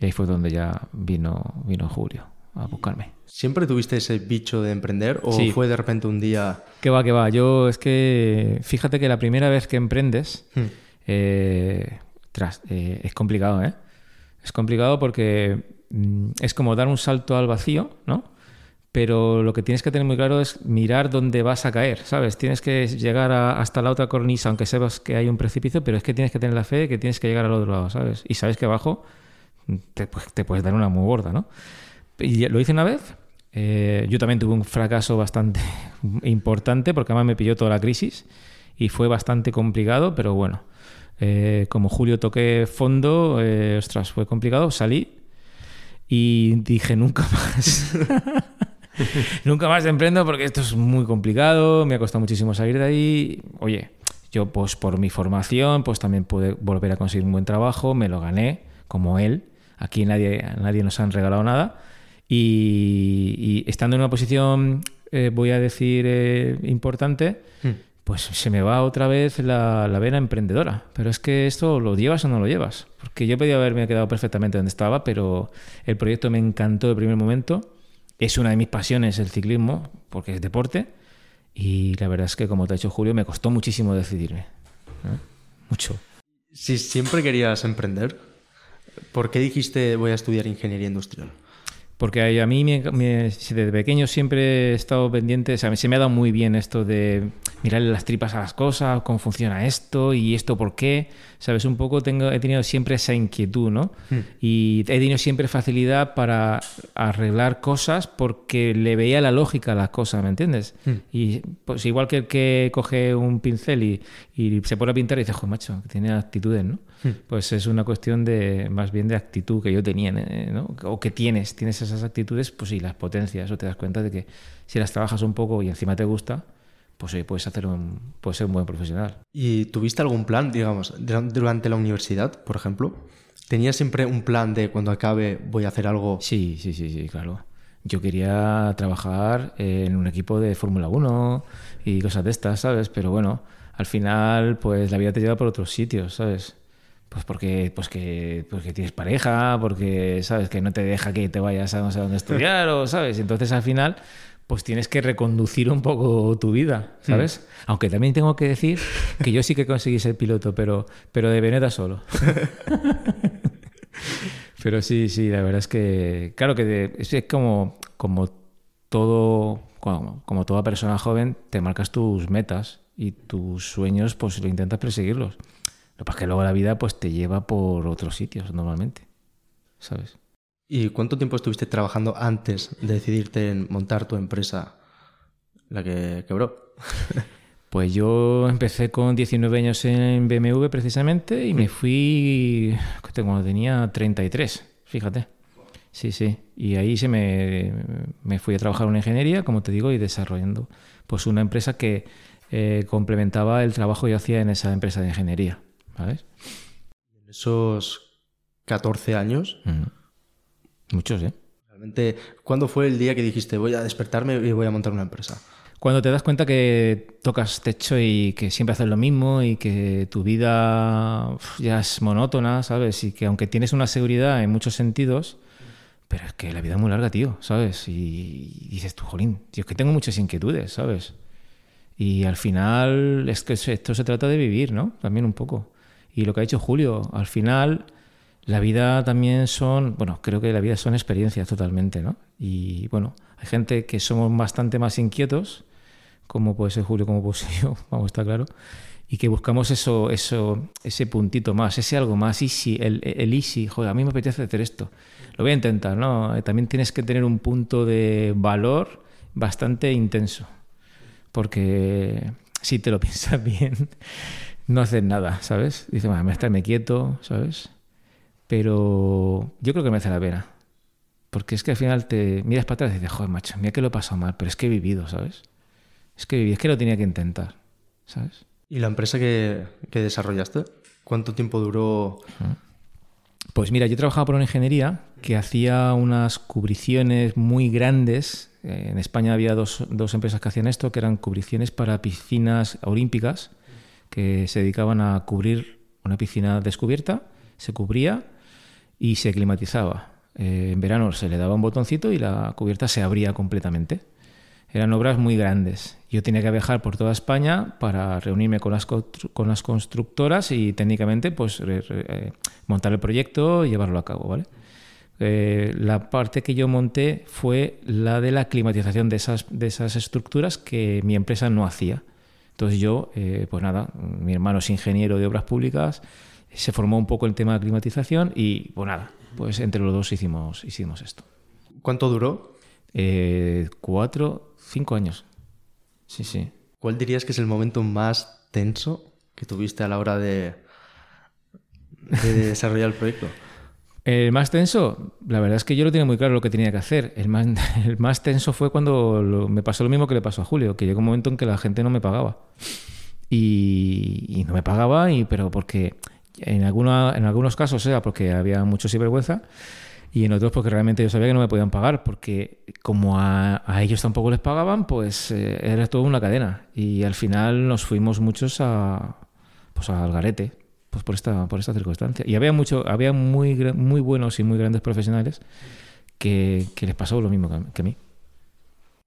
Y ahí fue donde ya vino, vino Julio a buscarme. ¿Siempre tuviste ese bicho de emprender o Sí. fue de repente un día... Que va, que va. Yo es que, fíjate que la primera vez que emprendes, Hmm. eh, tras, eh, es complicado, ¿eh? Es complicado porque mm, es como dar un salto al vacío, ¿no? Pero lo que tienes que tener muy claro es mirar dónde vas a caer, ¿sabes? Tienes que llegar a- hasta la otra cornisa, aunque sepas que hay un precipicio, pero es que tienes que tener la fe de que tienes que llegar al otro lado, ¿sabes? Y sabes que abajo te, te puedes dar una muy gorda, ¿no? Y lo hice una vez. eh, yo también tuve un fracaso bastante importante porque además me pilló toda la crisis y fue bastante complicado, pero bueno, eh, como Julio toqué fondo, eh, ostras, fue complicado, salí y dije nunca más. nunca más emprendo porque esto es muy complicado, me ha costado muchísimo salir de ahí. Oye, yo pues por mi formación pues también pude volver a conseguir un buen trabajo, me lo gané como él. Aquí nadie, nadie nos han regalado nada. Y, y estando en una posición, eh, voy a decir, eh, importante, pues se me va otra vez la, la vena emprendedora. Pero es que esto lo llevas o no lo llevas. Porque yo podía haberme quedado perfectamente donde estaba, pero el proyecto me encantó de primer momento. Es una de mis pasiones el ciclismo, porque es deporte. Y la verdad es que, como te ha dicho Julio, me costó muchísimo decidirme. Mucho. Si siempre querías emprender, ¿por qué dijiste voy a estudiar ingeniería industrial? Porque a mí me- me- desde pequeño siempre he estado pendiente, o sea, se me ha dado muy bien esto de mirarle las tripas a las cosas, cómo funciona esto y esto por qué, ¿sabes? Un poco tengo, he tenido siempre esa inquietud, ¿no? Y he tenido siempre facilidad para arreglar cosas porque le veía la lógica a las cosas, ¿me entiendes? Y pues igual que el que coge un pincel y, y se pone a pintar y dice, joder, macho, que tiene actitudes, ¿no? Pues es una cuestión de más bien de actitud que yo tenía, eh, ¿no? O que tienes, tienes esas actitudes, pues sí, las potencias, o te das cuenta de que si las trabajas un poco y encima te gusta, pues oye, puedes hacer un, puedes ser un buen profesional. ¿Y tuviste algún plan, digamos, duran- durante la universidad, por ejemplo? ¿Tenías siempre un plan de cuando acabe voy a hacer algo? Sí, sí, sí, sí, claro. Yo quería trabajar en un equipo de Fórmula 1 y cosas de estas, ¿sabes? Pero bueno, al final, pues la vida te lleva por otros sitios, ¿sabes? Pues porque, pues que, porque tienes pareja, porque, ¿sabes? Que no te deja que te vayas a no sé dónde estudiar, o, ¿sabes? Entonces al final, pues tienes que reconducir un poco tu vida, ¿sabes? Aunque también tengo que decir que yo sí que conseguí ser piloto, pero, pero de veneta solo. Pero sí, sí, la verdad es que, claro que de- es es como, como todo, como, como toda persona joven, te marcas tus metas y tus sueños, pues lo intentas perseguirlos. Lo que pasa es que luego la vida pues te lleva por otros sitios normalmente, ¿sabes? ¿Y cuánto tiempo estuviste trabajando antes de decidirte en montar tu empresa, la que quebró? Pues yo empecé con 19 años en BMW precisamente y me fui cuando tenía 33, fíjate. Sí, sí. Y ahí se me, me fui a trabajar en una ingeniería, como te digo, y desarrollando pues una empresa que eh, complementaba el trabajo que yo hacía en esa empresa de ingeniería, ¿sabes? En esos 14 años, Ujú. Muchos, ¿eh? Realmente, ¿cuándo fue el día que dijiste voy a despertarme y voy a montar una empresa? Cuando te das cuenta que tocas techo y que siempre haces lo mismo y que tu vida ya es monótona, ¿sabes? Y que aunque tienes una seguridad en muchos sentidos, pero es que la vida es muy larga, tío, ¿sabes? Y dices tú, jolín, tío, es que tengo muchas inquietudes, ¿sabes? Y al final es que esto se trata de vivir, ¿no? También un poco. Y lo que ha dicho Julio, al final la vida también son, bueno, creo que la vida son experiencias totalmente, ¿no? Y bueno, hay gente que somos bastante más inquietos, como puede ser Julio, como puede ser yo, vamos, está claro, y que buscamos eso, eso, ese puntito más, ese algo más easy, el, el easy, joder, a mí me apetece hacer esto, lo voy a intentar, ¿no? También tienes que tener un punto de valor bastante intenso, porque si te lo piensas bien, no haces nada, ¿sabes? Dices, bueno, me estarme quieto, ¿sabes? Pero yo creo que merece la pena. Porque es que al final te miras para atrás y dices, joder, macho, mira que lo he pasado mal, pero es que he vivido, ¿sabes? Es que viví, es que lo tenía que intentar, ¿sabes? ¿Y la empresa que, que desarrollaste? ¿Cuánto tiempo duró? Pues mira, yo trabajaba por una ingeniería que hacía unas cubriciones muy grandes. En España había dos, dos empresas que hacían esto, que eran cubriciones para piscinas olímpicas, que se dedicaban a cubrir una piscina descubierta, se cubría y se climatizaba. Eh, en verano se le daba un botoncito y la cubierta se abría completamente. Eran obras muy grandes. Yo tenía que viajar por toda España para reunirme con las, con las constructoras y técnicamente pues, eh, montar el proyecto y llevarlo a cabo. ¿vale? Eh, la parte que yo monté fue la de la climatización de esas, de esas estructuras que mi empresa no hacía. Entonces yo, eh, pues nada, mi hermano es ingeniero de obras públicas, se formó un poco el tema de climatización y pues nada, pues entre los dos hicimos, hicimos esto. ¿Cuánto duró? Eh, cuatro, cinco años. Sí, sí. ¿Cuál dirías que es el momento más tenso que tuviste a la hora de, de desarrollar el proyecto? El más tenso, la verdad es que yo lo tenía muy claro lo que tenía que hacer. El más, el más tenso fue cuando lo- me pasó lo mismo que le pasó a Julio, que llegó un momento en que la gente no me pagaba. Y, y no me pagaba, y, pero porque en, alguna, en algunos casos era porque había mucho sinvergüenza y en otros porque realmente yo sabía que no me podían pagar, porque como a, a ellos tampoco les pagaban, pues eh, era todo una cadena. Y al final nos fuimos muchos a, pues al garete, pues por esta, por esta circunstancia. Y había mucho, había muy, muy buenos y muy grandes profesionales que, que les pasó lo mismo que a, que a mí.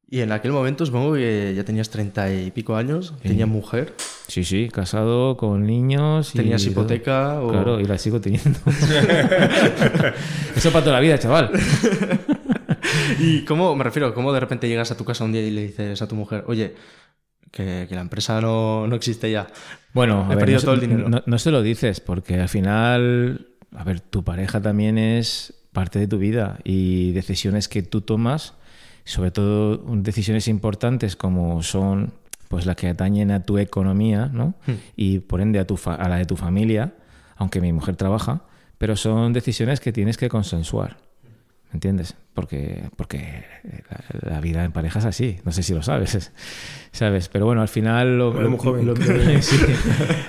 Y en aquel momento supongo que ya tenías treinta y pico años, tenías mujer, Sí, sí, casado con niños. tenías hipoteca o... Claro, y la sigo teniendo. Eso para toda la vida, chaval. ¿Y cómo, me refiero, cómo de repente llegas a tu casa un día y le dices a tu mujer, oye, que, que la empresa no, no existe ya? Bueno, He a ver, perdido no, todo el dinero. No, no se lo dices, porque al final, a ver, tu pareja también es parte de tu vida y decisiones que tú tomas, sobre todo decisiones importantes como son pues las que atañen a tu economía, ¿no? Hmm. Y por ende a, tu fa- a la de tu familia, aunque mi mujer trabaja, pero son decisiones que tienes que consensuar. ¿Me entiendes? Porque, porque la, la vida en pareja es así. No sé si lo sabes. ¿Sabes? Pero bueno, al final... Lo, Bueno, muy joven. sí,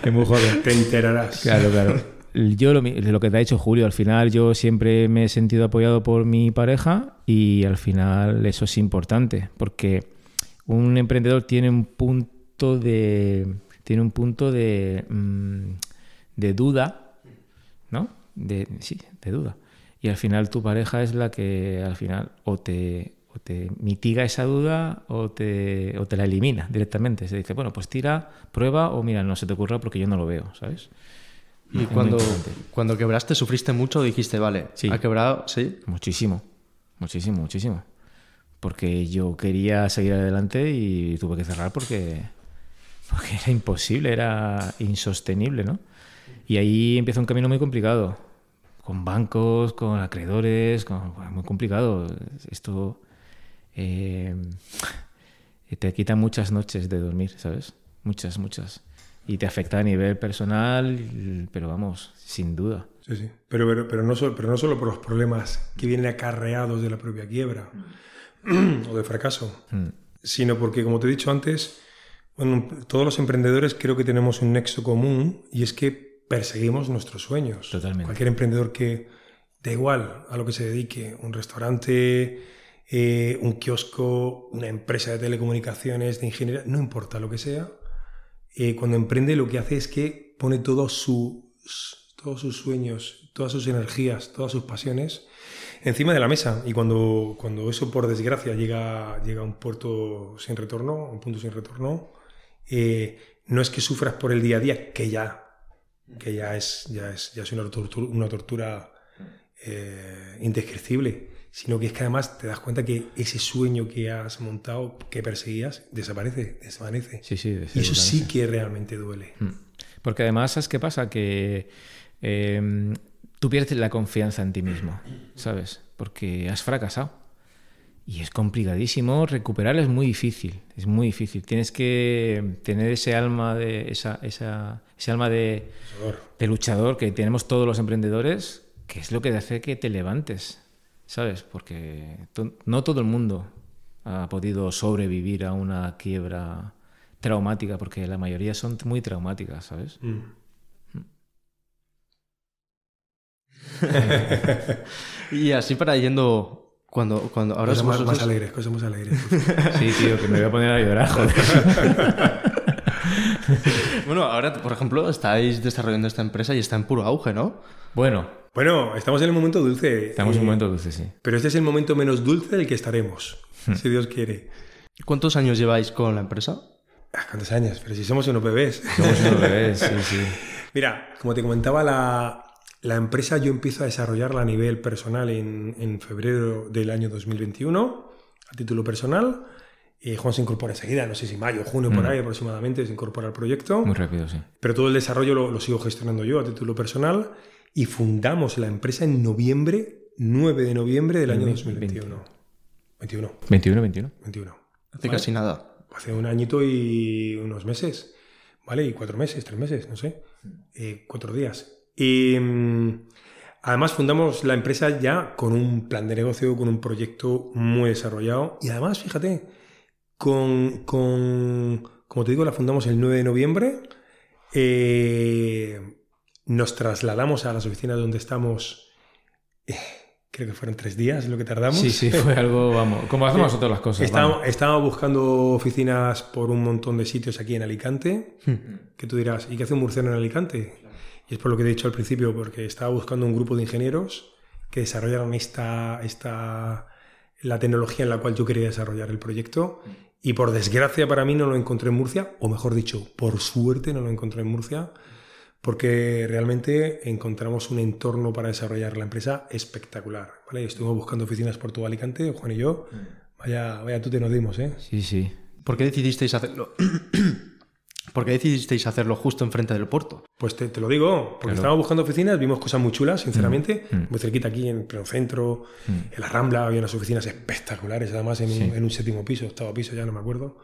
es muy joven. Te enterarás. Claro, claro. Yo lo, lo que te ha dicho Julio, al final yo siempre me he sentido apoyado por mi pareja y al final eso es importante porque un emprendedor tiene un punto de tiene un punto de, mm, de duda, ¿no? De, sí, de duda. Y al final tu pareja es la que al final o te, o te mitiga esa duda o te, o te la elimina directamente. Se dice, bueno, pues tira, prueba o mira, no se te ocurra porque yo no lo veo, ¿sabes? Y Es cuando, cuando quebraste, ¿sufriste mucho o dijiste, vale, Sí. ha quebrado? Sí. Muchísimo, muchísimo, muchísimo. Porque yo quería seguir adelante y tuve que cerrar porque, porque era imposible, era insostenible, ¿no? Y ahí empieza un camino muy complicado, con bancos, con acreedores, con, muy complicado. Esto eh, te quita muchas noches de dormir, ¿sabes? Muchas, muchas. Y te afecta a nivel personal, pero vamos, sin duda. Sí, sí. Pero, pero, pero, no solo, pero no solo por los problemas que vienen acarreados de la propia quiebra o de fracaso, Mm. sino porque, como te he dicho antes, bueno, todos los emprendedores creo que tenemos un nexo común y es que perseguimos nuestros sueños. Totalmente. Cualquier emprendedor que, Da igual a lo que se dedique, un restaurante, eh, un kiosco, una empresa de telecomunicaciones, de ingeniería, no importa lo que sea. eh, cuando emprende lo que hace es que pone todos sus, todos sus sueños, todas sus energías, todas sus pasiones encima de la mesa. Y cuando, cuando eso, por desgracia, llega, llega a un puerto sin retorno, un punto sin retorno, eh, no es que sufras por el día a día, que ya, que ya es, ya es, ya es una tortura, una tortura eh, indescriptible, sino que es que además te das cuenta que ese sueño que has montado, que perseguías, desaparece, desvanece. Sí, sí. Y eso sí que realmente duele. Mm. Porque además, ¿sabes qué pasa? Que eh, tú pierdes la confianza en ti mismo, ¿sabes? Porque has fracasado. Y es complicadísimo, recuperar es muy difícil, es muy difícil. Tienes que tener ese alma de esa, esa, ese alma de, de luchador que tenemos todos los emprendedores, que es lo que te hace que te levantes, ¿sabes? Porque to- no todo el mundo ha podido sobrevivir a una quiebra traumática, porque la mayoría son muy traumáticas, ¿sabes? Mm. Y así para yendo. Cuando, cuando ahora Cosas más, vosotros- más alegres, cosas más alegres. Sí, tío, que me voy a poner a llorar, joder. Bueno, ahora, por ejemplo, estáis desarrollando esta empresa y está en puro auge, ¿no? Bueno, Bueno, estamos en el momento dulce. estamos en eh, un momento dulce, sí. Pero este es el momento menos dulce del que estaremos, Hmm. si Dios quiere. ¿Cuántos años lleváis con la empresa? Ah, ¿Cuántos años? Pero si somos unos bebés. Somos unos bebés, sí, sí. Mira, como te comentaba, la, la empresa yo empiezo a desarrollarla a nivel personal en, en febrero del año 2021, a título personal. Eh, Juan se incorpora enseguida, no sé si mayo, junio, por Mm. ahí aproximadamente, se incorpora al proyecto. Muy rápido, sí. Pero todo el desarrollo lo, lo sigo gestionando yo a título personal y fundamos la empresa en noviembre, 9 de noviembre del año 2021. 21, 21, 21. 21. Hace Vale. casi nada. Hace un añito y unos meses, ¿vale? Y cuatro meses, tres meses, no sé, eh, cuatro días. Y mm, además fundamos la empresa ya con un plan de negocio, con un proyecto muy desarrollado. Y además, fíjate, con, con- como te digo, la fundamos el 9 de noviembre. Eh, nos trasladamos a las oficinas donde estamos, eh, creo que fueron tres días lo que tardamos. Sí, sí, fue algo, vamos, como hacemos nosotros las cosas. Estábamos, estábamos buscando oficinas por un montón de sitios aquí en Alicante. Que tú dirás, ¿y qué hace un murciano en Alicante? Y es por lo que he dicho al principio, porque estaba buscando un grupo de ingenieros que desarrollaran esta, esta, la tecnología en la cual yo quería desarrollar el proyecto. Y por desgracia para mí no lo encontré en Murcia, o mejor dicho, por suerte no lo encontré en Murcia, porque realmente encontramos un entorno para desarrollar la empresa espectacular. ¿vale? Estuvimos buscando oficinas por todo Alicante, Juan y yo. Vaya, vaya tú te nos dimos, ¿eh? Sí, sí. ¿Por qué decidisteis hacerlo? ¿Por qué decidisteis hacerlo justo enfrente del puerto? Pues te, te lo digo, porque Claro. estábamos buscando oficinas, vimos cosas muy chulas, sinceramente, Mm, mm. muy cerquita aquí en pleno centro, Mm. en la Rambla había unas oficinas espectaculares, además en, un- Sí. en un séptimo piso, octavo piso, ya no me acuerdo.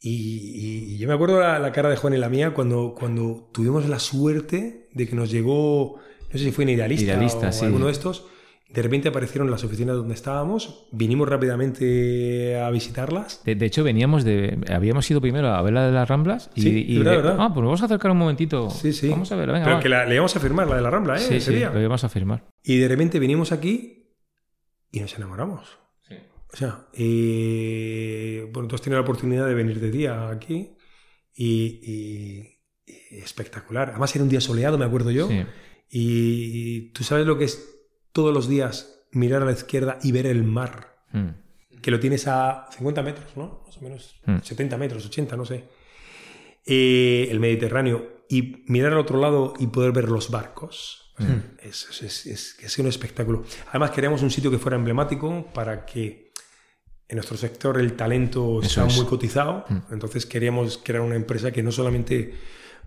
Y, y- y yo me acuerdo la, la cara de Juan y la mía cuando, cuando tuvimos la suerte de que nos llegó, no sé si fue en Idealista, Idealista, o sí. alguno de estos, de repente aparecieron las oficinas donde estábamos, vinimos rápidamente a visitarlas. De, de hecho, veníamos de. Habíamos ido primero a ver la de las Ramblas y. Sí, y verdad, de- verdad. Ah, pues vamos a acercar un momentito. Sí, sí. Vamos a ver, venga. Pero va. que la, le íbamos a firmar, la de la Rambla, ¿eh? sí, ese sí, día. lo íbamos a firmar. Y de repente venimos aquí y nos enamoramos. O sea, eh, bueno, tú has tenido la oportunidad de venir de día aquí y, y- y espectacular. Además era un día soleado, me acuerdo yo. Sí. Y, tú sabes lo que es todos los días mirar a la izquierda y ver el mar, Mm. que lo tienes a 50 metros, ¿no? Más o menos, Mm. 70 metros, 80, no sé. Eh, el Mediterráneo y mirar al otro lado y poder ver los barcos. Es, es, es, es- es un espectáculo. Además, queríamos un sitio que fuera emblemático para que en nuestro sector el talento Eso está muy cotizado. Entonces, queríamos crear una empresa que no solamente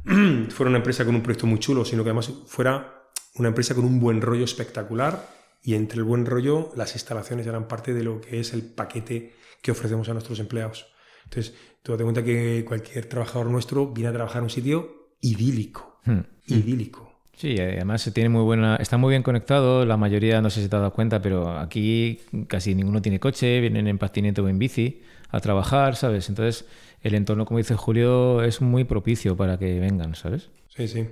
fuera una empresa con un proyecto muy chulo, sino que además fuera una empresa con un buen rollo espectacular. Y entre el buen rollo, las instalaciones eran parte de lo que es el paquete que ofrecemos a nuestros empleados. Entonces, tú date cuenta que cualquier trabajador nuestro viene a trabajar en un sitio idílico. Mm. Idílico. Sí, además se tiene muy buena, está muy bien conectado. La mayoría, no sé si te has dado cuenta, pero aquí casi ninguno tiene coche, vienen en patinete o en bici a trabajar, ¿sabes? Entonces, el entorno, como dice Julio, es muy propicio para que vengan, ¿sabes? Sí, sí.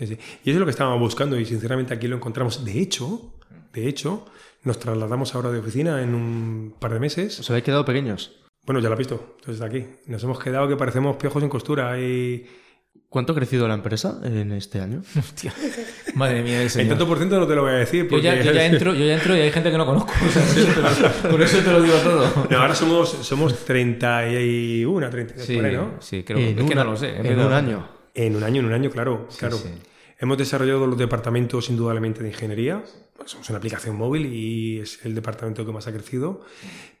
Sí, sí. Y eso es lo que estábamos buscando y sinceramente aquí lo encontramos. De hecho, de hecho, nos trasladamos ahora de oficina en un par de meses. ¿Os habéis quedado pequeños? Bueno, ya lo has visto, entonces aquí. Nos hemos quedado que parecemos piojos en costura y ¿Cuánto ha crecido la empresa en este año? Hostia. Madre mía el tanto por ciento no te lo voy a decir. Yo ya, yo ya entro, yo ya entro y hay gente que no conozco. o sea, por eso te lo digo todo. No, ahora somos, somos 31, 32 Sí, por ahí, ¿no? sí, creo En es que no lo sé. En un año. En un año, en un año, claro. Sí, claro. sí. Hemos desarrollado los departamentos indudablemente de ingeniería. Somos una aplicación móvil y es el departamento que más ha crecido.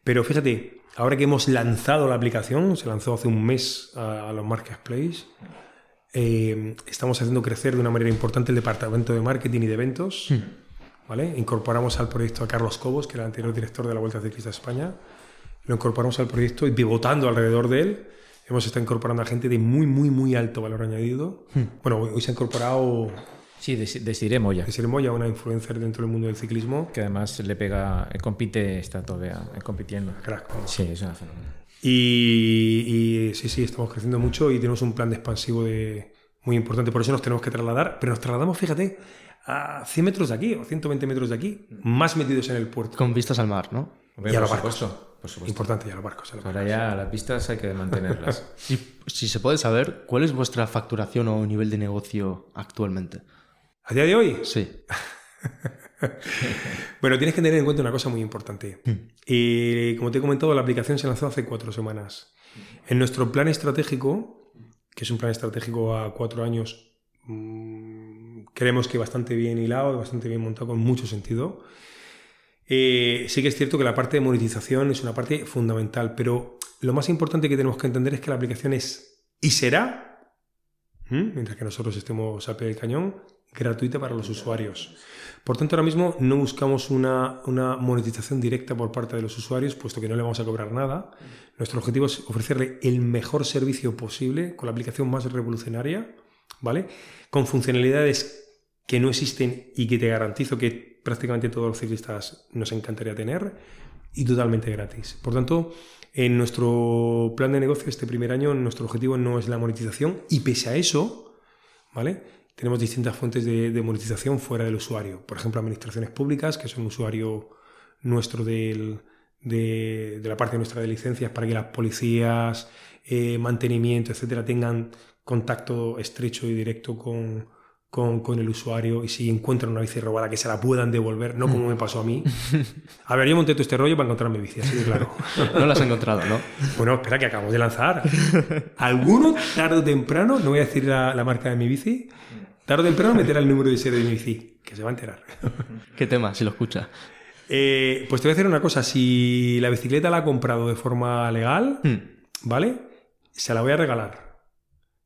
Pero fíjate, ahora que hemos lanzado la aplicación, se lanzó hace un mes a, a los marketplaces, eh, estamos haciendo crecer de una manera importante el departamento de marketing y de eventos. ¿vale? Incorporamos al proyecto a Carlos Cobos, que era el anterior director de la Vuelta Ciclista de España. Lo incorporamos al proyecto y pivotando alrededor de él, hemos estado incorporando a gente de muy, muy, muy alto valor añadido. Bueno, hoy, se ha incorporado Sí, de, de Siré Moya, Desiree Moya, una influencer dentro del mundo del ciclismo. que además le pega, compite, está todavía eh, compitiendo. Crack. Sí, es una fenómeno. Y, y sí, sí, estamos creciendo mucho y tenemos un plan de expansivo de, muy importante. Por eso nos tenemos que trasladar, pero nos trasladamos, fíjate, a 100 metros de aquí o 120 metros de aquí, más metidos en el puerto. Con vistas al mar, ¿no? Y a los barcos. Por supuesto. Importante ya los barcos. los Ahora ya las pistas hay que mantenerlas. Y si se puede saber, ¿cuál es vuestra facturación o nivel de negocio actualmente? A día de hoy, Sí. Bueno, tienes que tener en cuenta una cosa muy importante. Y como te he comentado, la aplicación se lanzó hace cuatro semanas. En nuestro plan estratégico, que es un plan estratégico a cuatro años, mm, creemos que bastante bien hilado, bastante bien montado, con mucho sentido. Eh, sí que es cierto que la parte de monetización es una parte fundamental, pero lo más importante que tenemos que entender es que la aplicación es y será, mientras que nosotros estemos al pie del cañón, gratuita para los usuarios. Por tanto, ahora mismo no buscamos una, una monetización directa por parte de los usuarios, puesto que no le vamos a cobrar nada. Nuestro objetivo es ofrecerle el mejor servicio posible con la aplicación más revolucionaria, ¿vale? Con funcionalidades que no existen y que te garantizo que prácticamente todos los ciclistas nos encantaría tener y totalmente gratis. Por tanto, en nuestro plan de negocio este primer año, nuestro objetivo no es la monetización y pese a eso, ¿vale? Tenemos distintas fuentes de, monetización fuera del usuario. Por ejemplo, administraciones públicas, que son usuario nuestro de la parte nuestra de licencias para que las policías, eh, mantenimiento, etcétera, tengan contacto estrecho y directo con, con, con, el usuario y si encuentran una bici robada que se la puedan devolver, no como me pasó a mí. A ver, yo monté todo este rollo para encontrar mi bici, así de claro. No la has encontrado, ¿no? Bueno, espera, que acabamos de lanzar. Alguno, tarde o temprano, no voy a decir la, la marca de mi bici, tarde o temprano meterá el número de serie de mi bici, que se va a enterar. ¿Qué tema, si lo escucha? Eh, pues te voy a decir una cosa, si la bicicleta la ha comprado de forma legal, Hmm. ¿vale? Se la voy a regalar.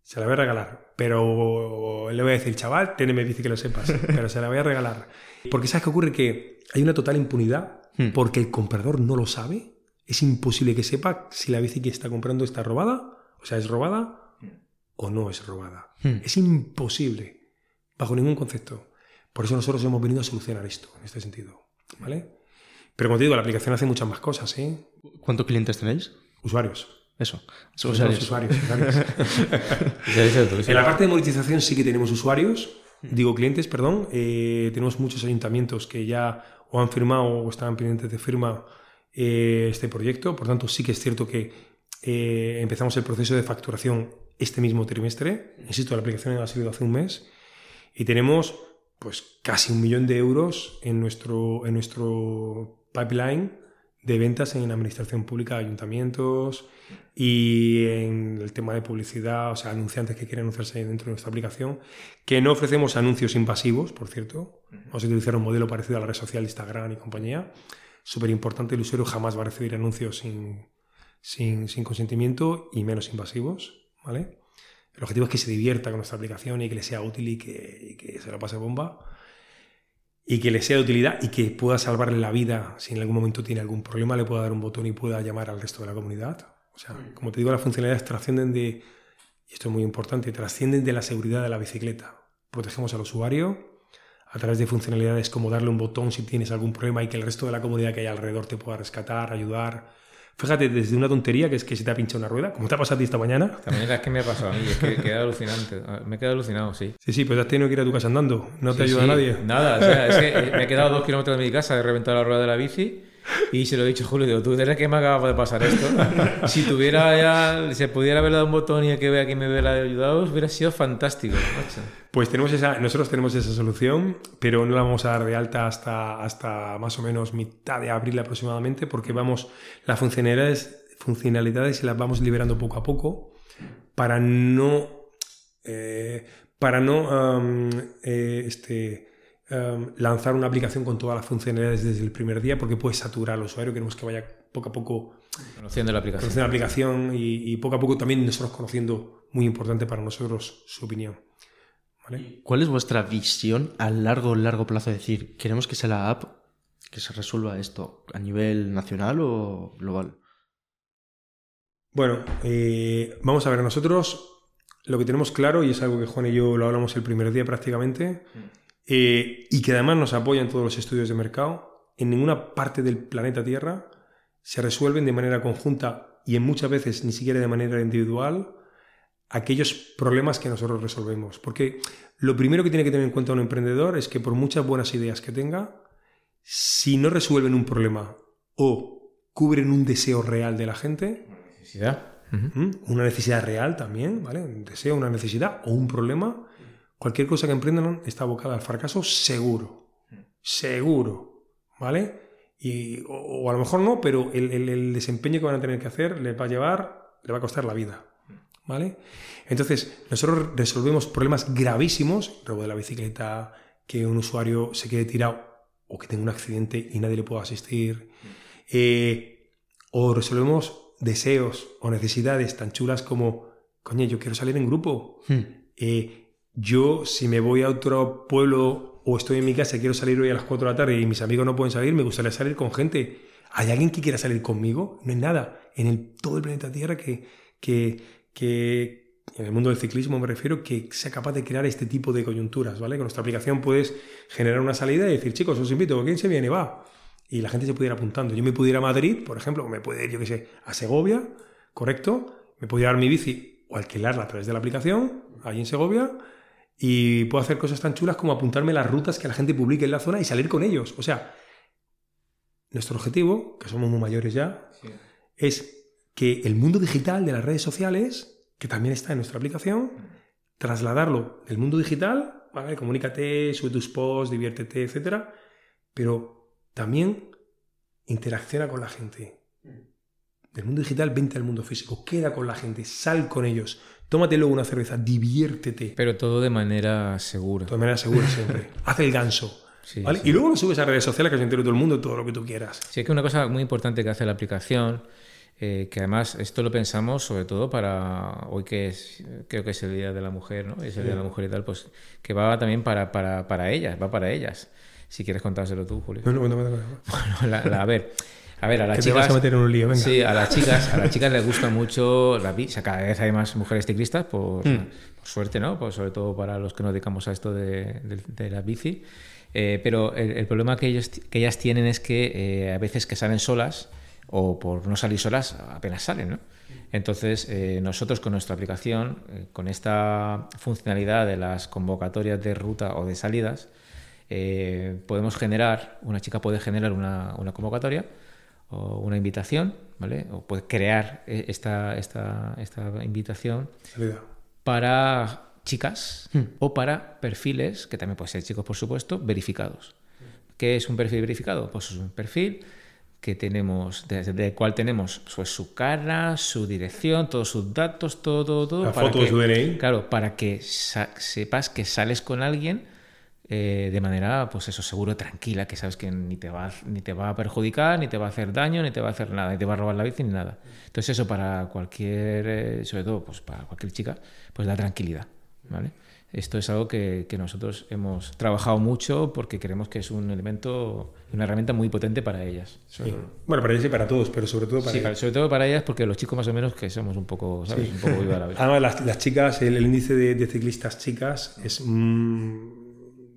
Se la voy a regalar. Pero le voy a decir, chaval, téneme bici que lo sepas. Pero se la voy a regalar. Porque ¿sabes qué ocurre? Que hay una total impunidad Hmm. porque el comprador no lo sabe. Es imposible que sepa si la bici que está comprando está robada, o sea, es robada o no es robada. Hmm. Es imposible, bajo ningún concepto. Por eso nosotros hemos venido a solucionar esto, en este sentido. ¿Vale? Pero como te digo, la aplicación hace muchas más cosas, ¿eh? ¿Cuántos clientes tenéis? Usuarios. Eso. Usuarios. usuarios. En la parte de monetización sí que tenemos usuarios, digo clientes, perdón. Eh, tenemos muchos ayuntamientos que ya o han firmado o están pendientes de firma eh, este proyecto. Por tanto, sí que es cierto que eh, empezamos el proceso de facturación este mismo trimestre. Insisto, la aplicación ha salido hace un mes y tenemos pues casi un millón de euros en nuestro, en nuestro pipeline de ventas en administración pública, ayuntamientos y en el tema de publicidad, o sea, anunciantes que quieren anunciarse dentro de nuestra aplicación, que no ofrecemos anuncios invasivos, por cierto. Vamos a utilizar un modelo parecido a la red social Instagram y compañía. Súper importante, el usuario jamás va a recibir anuncios sin, sin, consentimiento y menos invasivos, ¿vale? El objetivo es que se divierta con nuestra aplicación y que le sea útil y que, y que se la pase bomba y que le sea de utilidad y que pueda salvarle la vida si en algún momento tiene algún problema, le pueda dar un botón y pueda llamar al resto de la comunidad. O sea, como te digo, las funcionalidades trascienden de, y esto es muy importante, trascienden de la seguridad de la bicicleta. Protegemos al usuario a través de funcionalidades como darle un botón si tienes algún problema y que el resto de la comunidad que hay alrededor te pueda rescatar, ayudar, Fíjate, desde una tontería que es que se te ha pinchado una rueda, como te ha pasado a ti esta mañana. También es que me ha pasado a mí, es que he quedado alucinante. Me he quedado alucinado, sí. Sí, sí, pues has tenido que ir a tu casa andando. No te Sí, ayuda sí, nadie. Nada, o sea, es que me he quedado dos kilómetros de mi casa, he reventado la rueda de la bici y se lo he dicho Julio, digo, tú eres que me acaba de pasar esto. Si tuviera ya, se pudiera haber dado un botón y el que vea que me hubiera ayudado, hubiera sido fantástico. Pues tenemos esa, nosotros tenemos esa solución, pero no la vamos a dar de alta hasta, hasta más o menos mitad de abril aproximadamente, porque vamos, las funcionalidades, funcionalidades las vamos liberando poco a poco para no, eh, para no eh, este, um, lanzar una aplicación con todas las funcionalidades desde el primer día, porque puede saturar al usuario. Queremos que vaya poco a poco Conociendo la aplicación. conociendo la aplicación y, y poco a poco también nosotros conociendo, muy importante para nosotros, su opinión. ¿Vale? ¿Cuál es vuestra visión a largo, largo plazo? Es decir, ¿queremos que sea la app que se resuelva esto a nivel nacional o global? Bueno, eh, vamos a ver, nosotros lo que tenemos claro, y es algo que Juan y yo lo hablamos el primer día prácticamente, eh, y que además nos apoyan todos los estudios de mercado, en ninguna parte del planeta Tierra se resuelven de manera conjunta y en muchas veces ni siquiera de manera individual aquellos problemas que nosotros resolvemos. Porque lo primero que tiene que tener en cuenta un emprendedor es que por muchas buenas ideas que tenga, si no resuelven un problema o cubren un deseo real de la gente, Necesidad. ¿Mm? Una necesidad real también, ¿vale? Un deseo, una necesidad o un problema. Cualquier cosa que emprendan está abocada al fracaso seguro. Seguro, ¿vale? Y, o, o a lo mejor no, pero el, el- el desempeño que van a tener que hacer les va a llevar, le va a costar la vida, ¿vale? Entonces, nosotros resolvemos problemas gravísimos, robo de la bicicleta, que un usuario se quede tirado o que tenga un accidente y nadie le pueda asistir. Eh, o resolvemos deseos o necesidades tan chulas como, coño, yo quiero salir en grupo. Hmm. Eh, yo, si me voy a otro pueblo o estoy en mi casa y quiero salir hoy a las 4 de la tarde y mis amigos no pueden salir, me gustaría salir con gente. ¿Hay alguien que quiera salir conmigo? No hay nada en el, todo el planeta Tierra que, que, que, en el mundo del ciclismo me refiero, que sea capaz de crear este tipo de coyunturas, ¿vale? Con nuestra aplicación puedes generar una salida y decir, chicos, os invito, ¿quién se viene? Va. Y la gente se ir apuntando. Yo me puedo ir a Madrid, por ejemplo, o me puede ir, yo qué sé, a Segovia, ¿correcto? Me puedo llevar mi bici o alquilarla a través de la aplicación, allí en Segovia, y puedo hacer cosas tan chulas como apuntarme las rutas que la gente publique en la zona y salir con ellos. O sea, nuestro objetivo, que somos muy mayores ya, es que el mundo digital de las redes sociales, que también está en nuestra aplicación, trasladarlo del mundo digital, ¿vale? comunícate, sube tus posts, diviértete, etcétera, pero también interacciona con la gente. Del mundo digital, vente al mundo físico, queda con la gente, sal con ellos, tómate luego una cerveza, diviértete. Pero todo de manera segura. De todas maneras, seguro siempre. Haz el ganso. Sí, ¿vale? sí. Y luego lo subes a redes sociales que se entere todo el mundo todo lo que tú quieras. Sí, es que una cosa muy importante que hace la aplicación, eh, que además esto lo pensamos sobre todo para hoy que es, creo que es el Día de la Mujer, ¿no? Es el Día de la Mujer y tal, pues que va también para, para, para ellas, va para ellas. Si quieres contárselo tú, Julio. No, no, no, no, no. Bueno, la- la- a ver, a ver, a las Que te chicas... vas a meter en un lío, venga. Sí, a las chicas, a las chicas les gusta mucho la bici. O sea, cada vez hay más mujeres ciclistas, por, Hmm. por suerte, ¿no? Pues sobre todo para los que nos dedicamos a esto de, de- de la bici. Eh, pero el, el problema que, ellos, que ellas tienen es que eh, a veces que salen solas o por no salir solas apenas salen, ¿no? Entonces, eh, nosotros con nuestra aplicación, eh, con esta funcionalidad de las convocatorias de ruta o de salidas, eh, podemos generar, una chica puede generar una, una convocatoria o una invitación, ¿vale? O puede crear eh, esta, esta, esta invitación Salida. para chicas o para perfiles, que también puede ser chicos, por supuesto, verificados. ¿Qué es un perfil verificado? Pues es un perfil que tenemos, desde el cual tenemos pues, su cara, su dirección, todos sus datos, todo, todo. La para foto de su DNI. Claro, para que sepas que sales con alguien eh, de manera, pues eso, seguro, tranquila, que sabes que ni te, va, ni te va a perjudicar, ni te va a hacer daño, ni te va a hacer nada, ni te va a robar la bici, ni nada. Entonces eso para cualquier, eh, sobre todo pues para cualquier chica, pues da tranquilidad, ¿vale? Esto es algo que, que nosotros hemos trabajado mucho porque creemos que es un elemento, una herramienta muy potente para ellas. Sí. Bueno, para ellos y para todos, pero sobre todo para Sí, para- sobre todo para ellas porque los chicos más o menos que somos un poco, ¿sabes? Un poco viva la vida. Además, las, las chicas, el, el índice de, de ciclistas chicas es, mm,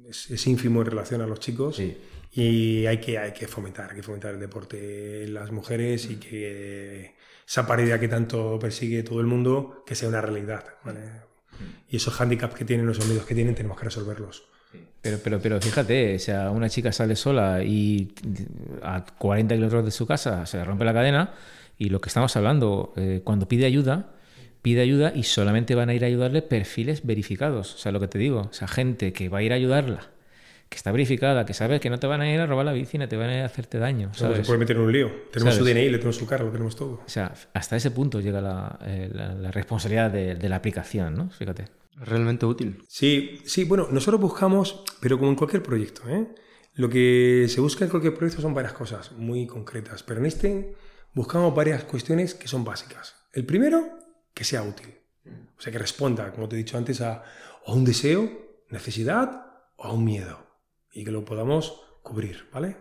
es, es ínfimo en relación a los chicos. Sí. Y hay que, hay que fomentar, hay que fomentar el deporte en las mujeres y que esa paridad que tanto persigue todo el mundo, que sea una realidad. ¿vale? Y esos hándicaps que tienen, los miedos que tienen, tenemos que resolverlos. Pero, pero, pero fíjate, o sea, una chica sale sola y a 40 kilómetros de su casa se le rompe la cadena y lo que estamos hablando, eh, cuando pide ayuda, pide ayuda y solamente van a ir a ayudarle perfiles verificados. O sea, lo que te digo, o sea, gente que va a ir a ayudarla, que está verificada, que sabe que no te van a ir a robar la bici, no te van a ir a hacerte daño. No, ¿sabes? se puede meter en un lío. Tenemos ¿Sabes? su DNI, le tenemos su carro, lo tenemos todo. O sea, hasta ese punto llega la, eh, la- la responsabilidad de, de la aplicación, ¿no? Fíjate. Realmente útil. Sí, sí, bueno, nosotros buscamos, pero como en cualquier proyecto, ¿eh? Lo que se busca en cualquier proyecto son varias cosas muy concretas, pero en este buscamos varias cuestiones que son básicas. El primero, que sea útil. O sea, que responda, como te he dicho antes, a, un deseo, necesidad o a un miedo. Y que lo podamos cubrir, ¿vale?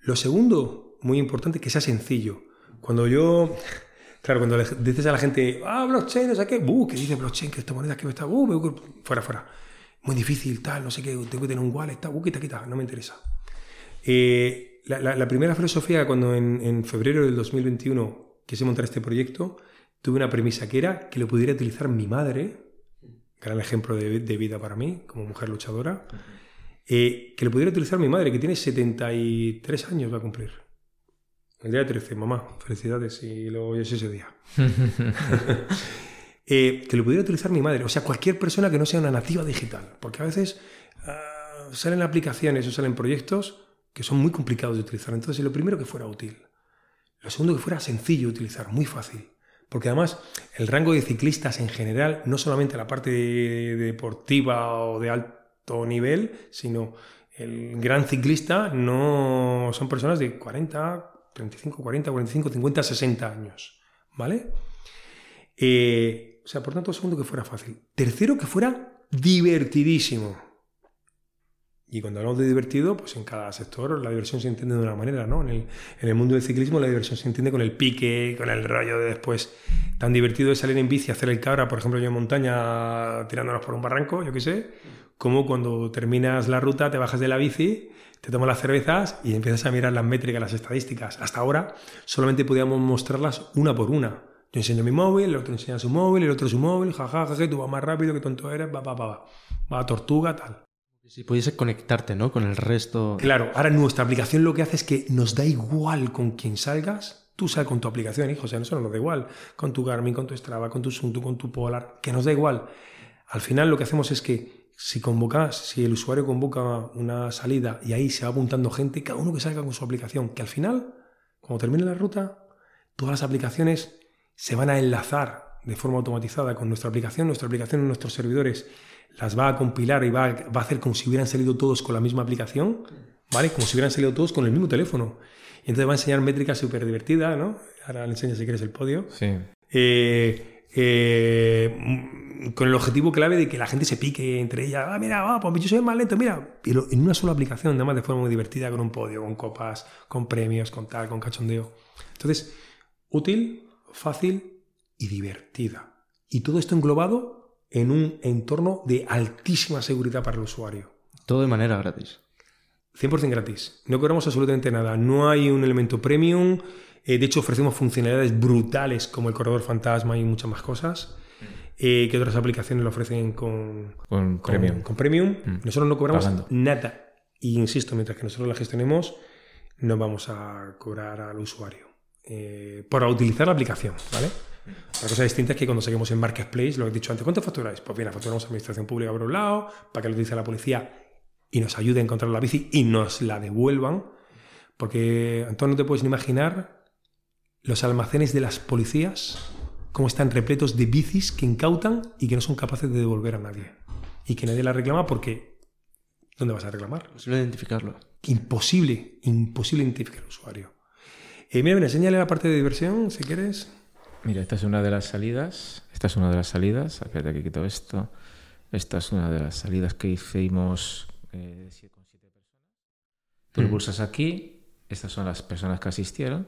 Lo segundo, muy importante, que sea sencillo. Cuando yo, claro, cuando le dices a la gente, ah, blockchain, no sé qué, uh, ¿qué dice blockchain? Que esta moneda que me está, uh, fuera, fuera. Muy difícil, tal, no sé qué, tengo que tener un wallet, tal, uh, quita, quita, no me interesa. Eh, la primera filosofía, cuando en, en febrero del 2021 quise montar este proyecto, tuve una premisa que era que lo pudiera utilizar mi madre, gran ejemplo de, de vida para mí, como mujer luchadora, eh, que lo pudiera utilizar mi madre, que tiene 73 años, va a cumplir. El día 13, mamá, felicidades si lo oyes ese día. Eh, que lo pudiera utilizar mi madre, o sea, cualquier persona que no sea una nativa digital, porque a veces ah, salen aplicaciones o salen proyectos que son muy complicados de utilizar. Entonces, lo primero que fuera útil. Lo segundo que fuera sencillo de utilizar, muy fácil. Porque además el rango de ciclistas en general, no solamente la parte de- deportiva o de alto nivel, sino el gran ciclista no son personas de 40, 35, 40, 45, 50, 60 años. ¿Vale? Eh, o sea, por tanto, segundo que fuera fácil. Tercero, que fuera divertidísimo. Y cuando hablamos de divertido, pues en cada sector la diversión se entiende de una manera, ¿no? En el, mundo del ciclismo la diversión se entiende con el pique, con el rollo de después. Tan divertido es salir en bici, hacer el cabra, por ejemplo, yo en montaña tirándonos por un barranco, yo qué sé, como cuando terminas la ruta, te bajas de la bici, te tomas las cervezas y empiezas a mirar las métricas, las estadísticas. Hasta ahora solamente podíamos mostrarlas una por una. Yo enseño mi móvil, el otro enseña su móvil, el otro su móvil, jajaja, ja, ja, tú vas más rápido, qué tonto eres, va, va, va, va. Va tortuga, tal. Si pudiese conectarte, ¿no? Con el resto. Claro, ahora nuestra aplicación lo que hace es que nos da igual con quién salgas. Tú sal con tu aplicación, hijo, o sea, no nos da igual. Con tu Garmin, con tu Strava, con tu Sunto, con tu Polar, que nos da igual. Al final lo que hacemos es que si convocas, si el usuario convoca una salida y ahí se va apuntando gente, cada uno que salga con su aplicación, que al final, cuando termine la ruta, todas las aplicaciones se van a enlazar de forma automatizada con nuestra aplicación, nuestra aplicación en nuestros servidores las va a compilar y va a, va a hacer como si hubieran salido todos con la misma aplicación, ¿vale? Como si hubieran salido todos con el mismo teléfono. Y entonces va a enseñar métricas súper divertidas, ¿no? Ahora le enseño si quieres el podio. Sí. Eh, eh, con el objetivo clave de que la gente se pique entre ellas. Ah, mira, ah, pues yo soy más lento, mira. Pero en una sola aplicación, además de forma muy divertida, con un podio, con copas, con premios, con tal, con cachondeo. Entonces, útil, fácil y divertida. Y todo esto englobado en un entorno de altísima seguridad para el usuario. Todo de manera gratis. 100% gratis. No cobramos absolutamente nada. No hay un elemento premium. Eh, de hecho, ofrecemos funcionalidades brutales como el corredor fantasma y muchas más cosas eh, que otras aplicaciones lo ofrecen con, Con con premium. con premium. Mm. Nosotros no cobramos Pagando. nada. Y insisto, mientras que nosotros la gestionemos, no vamos a cobrar al usuario eh, por utilizar la aplicación, ¿vale? La cosa distinta es que cuando saquemos en Marketplace, lo he dicho antes, ¿cuánto facturáis? Pues bien, facturamos a Administración Pública por un lado, para que lo utilice la policía y nos ayude a encontrar la bici y nos la devuelvan. Porque, Antonio, no te puedes ni imaginar los almacenes de las policías, cómo están repletos de bicis que incautan y que no son capaces de devolver a nadie. Y que nadie la reclama porque, ¿dónde vas a reclamar? Posible identificarlo. Imposible, imposible identificar al usuario. Eh, mira, mira, enséñale la parte de diversión, si quieres. Mira, esta es una de las salidas. Esta es una de las salidas. Espérate que quito esto. Esta es una de las salidas que hicimos eh, con siete personas. Tú lo Mm. pulsas aquí. Estas son las personas que asistieron.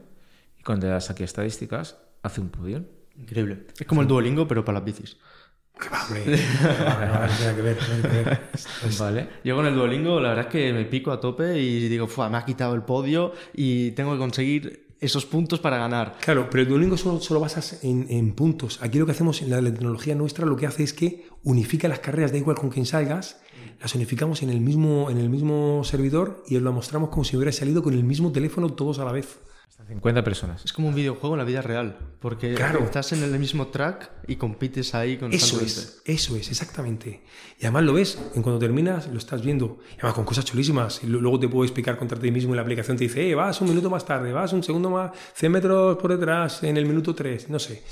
Y cuando le das aquí a estadísticas, hace un podio. Increíble. Es como el Duolingo, pero para las bicis. Vale. Yo con el Duolingo, la verdad es que me pico a tope y digo, "Fua, me ha quitado el podio y tengo que conseguir esos puntos para ganar. Claro, pero el Duolingo solo, solo basas en, en puntos. Aquí lo que hacemos en la, la tecnología nuestra lo que hace es que unifica las carreras, da igual con quién salgas, las unificamos en el mismo, en el mismo servidor y os lo mostramos como si hubiera salido con el mismo teléfono todos a la vez. Hasta 50 personas. Es como un videojuego en la vida real, porque Claro. estás en el mismo track y compites ahí Eso constantemente. es, eso es, exactamente. Y además lo ves, en cuando terminas lo estás viendo. Y además con cosas chulísimas. Y lo- luego te puedo explicar contra ti mismo y la aplicación te dice, eh, vas un minuto más tarde, vas un segundo más, 100 metros por detrás en el minuto 3, no sé.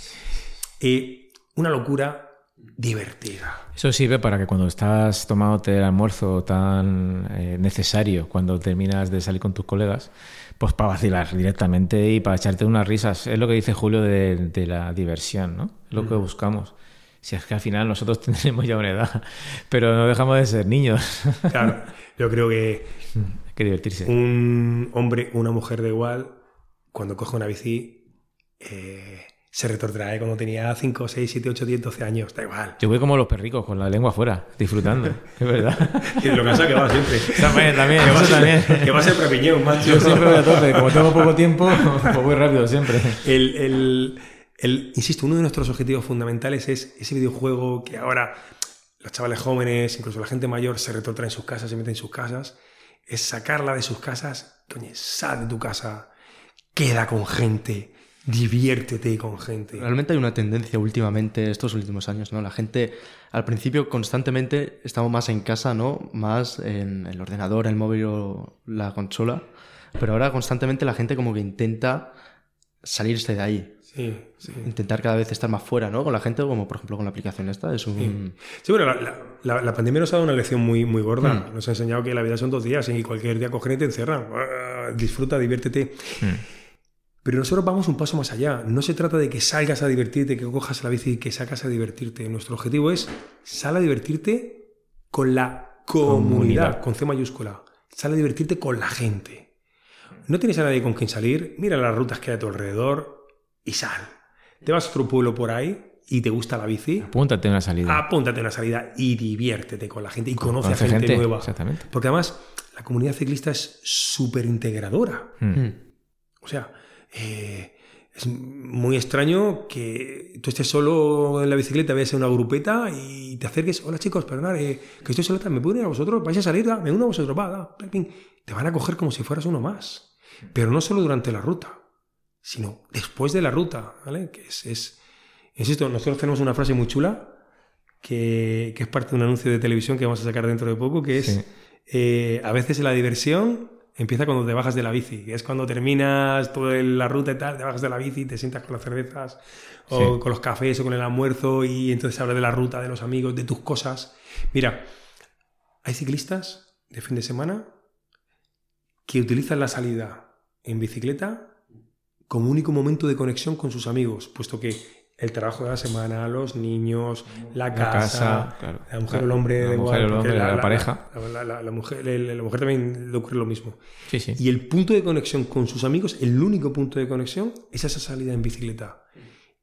Eh, una locura divertida. Eso sirve para que cuando estás tomándote el almuerzo tan eh, necesario, cuando terminas de salir con tus colegas, pues para vacilar directamente y para echarte unas risas. Es lo que dice Julio de, de la diversión, ¿no? Es lo que buscamos. Si es que al final nosotros tenemos ya una edad, pero no dejamos de ser niños. Claro, yo creo que Hay que divertirse. un hombre una mujer de igual, cuando coge una bici, eh, se retrotrae cuando tenía 5, 6, 7, 8, 10, 12 años, da igual. Yo voy como los perricos, con la lengua afuera, disfrutando. Es verdad. Que lo casa que va siempre. También, también, Que va, también. que va a ser prepiñón, macho. Yo siempre voy a tope. Como tengo poco tiempo, pues voy rápido siempre. El, el- el- insisto, uno de nuestros objetivos fundamentales es ese videojuego que ahora los chavales jóvenes, incluso la gente mayor, se retrotraen en sus casas, se meten en sus casas. Es sacarla de sus casas. Coño, sal de tu casa, queda con gente, diviértete con gente. Realmente hay una tendencia últimamente, estos últimos años, ¿no? La gente, al principio, constantemente estamos más en casa, ¿no? Más en el ordenador, el móvil o la consola. Pero ahora constantemente la gente como que intenta salirse de ahí. Sí, sí. Intentar cada vez estar más fuera, ¿no? Con la gente, como por ejemplo con la aplicación esta. Es un... Sí, bueno, la, la- la- pandemia nos ha dado una lección muy, muy gorda. Nos ha enseñado que la vida son dos días y cualquier día cogen y te encierran. Ah, Disfruta, diviértete. Pero nosotros vamos un paso más allá. No se trata de que salgas a divertirte, que cojas la bici y que sacas a divertirte. Nuestro objetivo es sal a divertirte con la comunidad, Comunidad. con C mayúscula. Sal a divertirte con la gente. No tienes a nadie con quien salir, mira las rutas que hay a tu alrededor y sal. Te vas a otro pueblo por ahí y te gusta la bici, Apúntate a una salida. apúntate a una salida y diviértete con la gente y conoce, Conoce a gente, gente, nueva. exactamente. Porque además la comunidad ciclista es súper integradora. Mm. O sea, eh, es muy extraño que tú estés solo en la bicicleta, veas una grupeta y te acerques, hola chicos, perdonad, eh, que estoy solita, ¿me puedo unir a vosotros? ¿Vais a salir? Me uno a vosotros, va, da. Te van a coger como si fueras uno más. Pero no solo durante la ruta, sino después de la ruta, ¿vale? Que es, es- insisto, nosotros tenemos una frase muy chula que, que es parte de un anuncio de televisión que vamos a sacar dentro de poco, que es, Sí. eh, a veces la diversión empieza cuando te bajas de la bici, que es cuando terminas toda la ruta y tal, te bajas de la bici, te sientas con las cervezas o Sí. con los cafés o con el almuerzo y entonces hablas de la ruta, de los amigos, de tus cosas. Mira, hay ciclistas de fin de semana que utilizan la salida en bicicleta como único momento de conexión con sus amigos, puesto que el trabajo de la semana, los niños, la La casa, claro. la mujer o el hombre, La da mujer igual, el hombre, la pareja. La, mujer, la mujer también le ocurre lo mismo. Sí, sí. Y el punto de conexión con sus amigos, el único punto de conexión, es esa salida en bicicleta.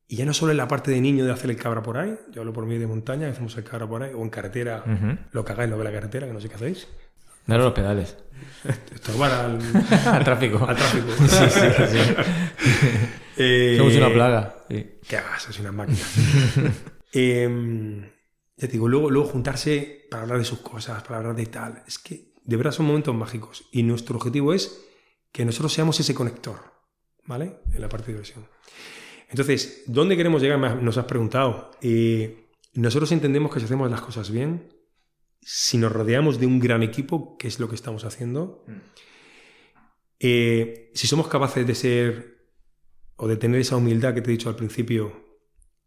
Y ya no solo en la parte de niño de hacer el cabra por ahí, yo hablo por mí de montaña, hacemos el cabra por ahí, o en carretera, lo que hagáis, lo de la carretera, que no sé qué hacéis. Dale los pedales. Estorbar al, Al tráfico. al tráfico. Sí, sí, sí. Eh, Somos una plaga. Sí. ¿Qué hagas? Sois unas máquinas. Em, ya te digo, luego, luego juntarse para hablar de sus cosas, para hablar de tal. Es que de verdad son momentos mágicos. Y nuestro objetivo es que nosotros seamos ese conector, ¿vale? En la parte de diversión. Entonces, ¿dónde queremos llegar? Nos has preguntado. Eh, nosotros entendemos que si hacemos las cosas bien, si nos rodeamos de un gran equipo, que es lo que estamos haciendo, eh, si somos capaces de ser o de tener esa humildad que te he dicho al principio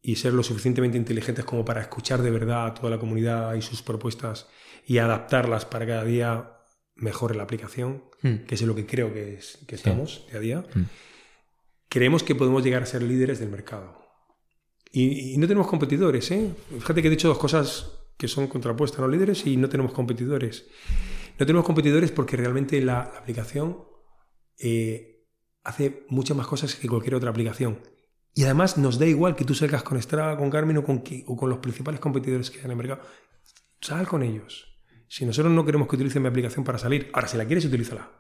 y ser lo suficientemente inteligentes como para escuchar de verdad a toda la comunidad y sus propuestas y adaptarlas para cada día mejore la aplicación, Hmm. que es lo que creo que, es, que estamos día a día, Mm. creemos que podemos llegar a ser líderes del mercado. Y, y no tenemos competidores, ¿eh? Fíjate que he dicho dos cosas que son contrapuestas, ¿no? Líderes y no tenemos competidores. No tenemos competidores porque realmente la, aplicación eh, hace muchas más cosas que cualquier otra aplicación. Y además nos da igual que tú salgas con Strava, con Garmin o con, o con los principales competidores que hay en el mercado. Sal con ellos. Si nosotros no queremos que utilicen mi aplicación para salir, ahora si la quieres, utilízala.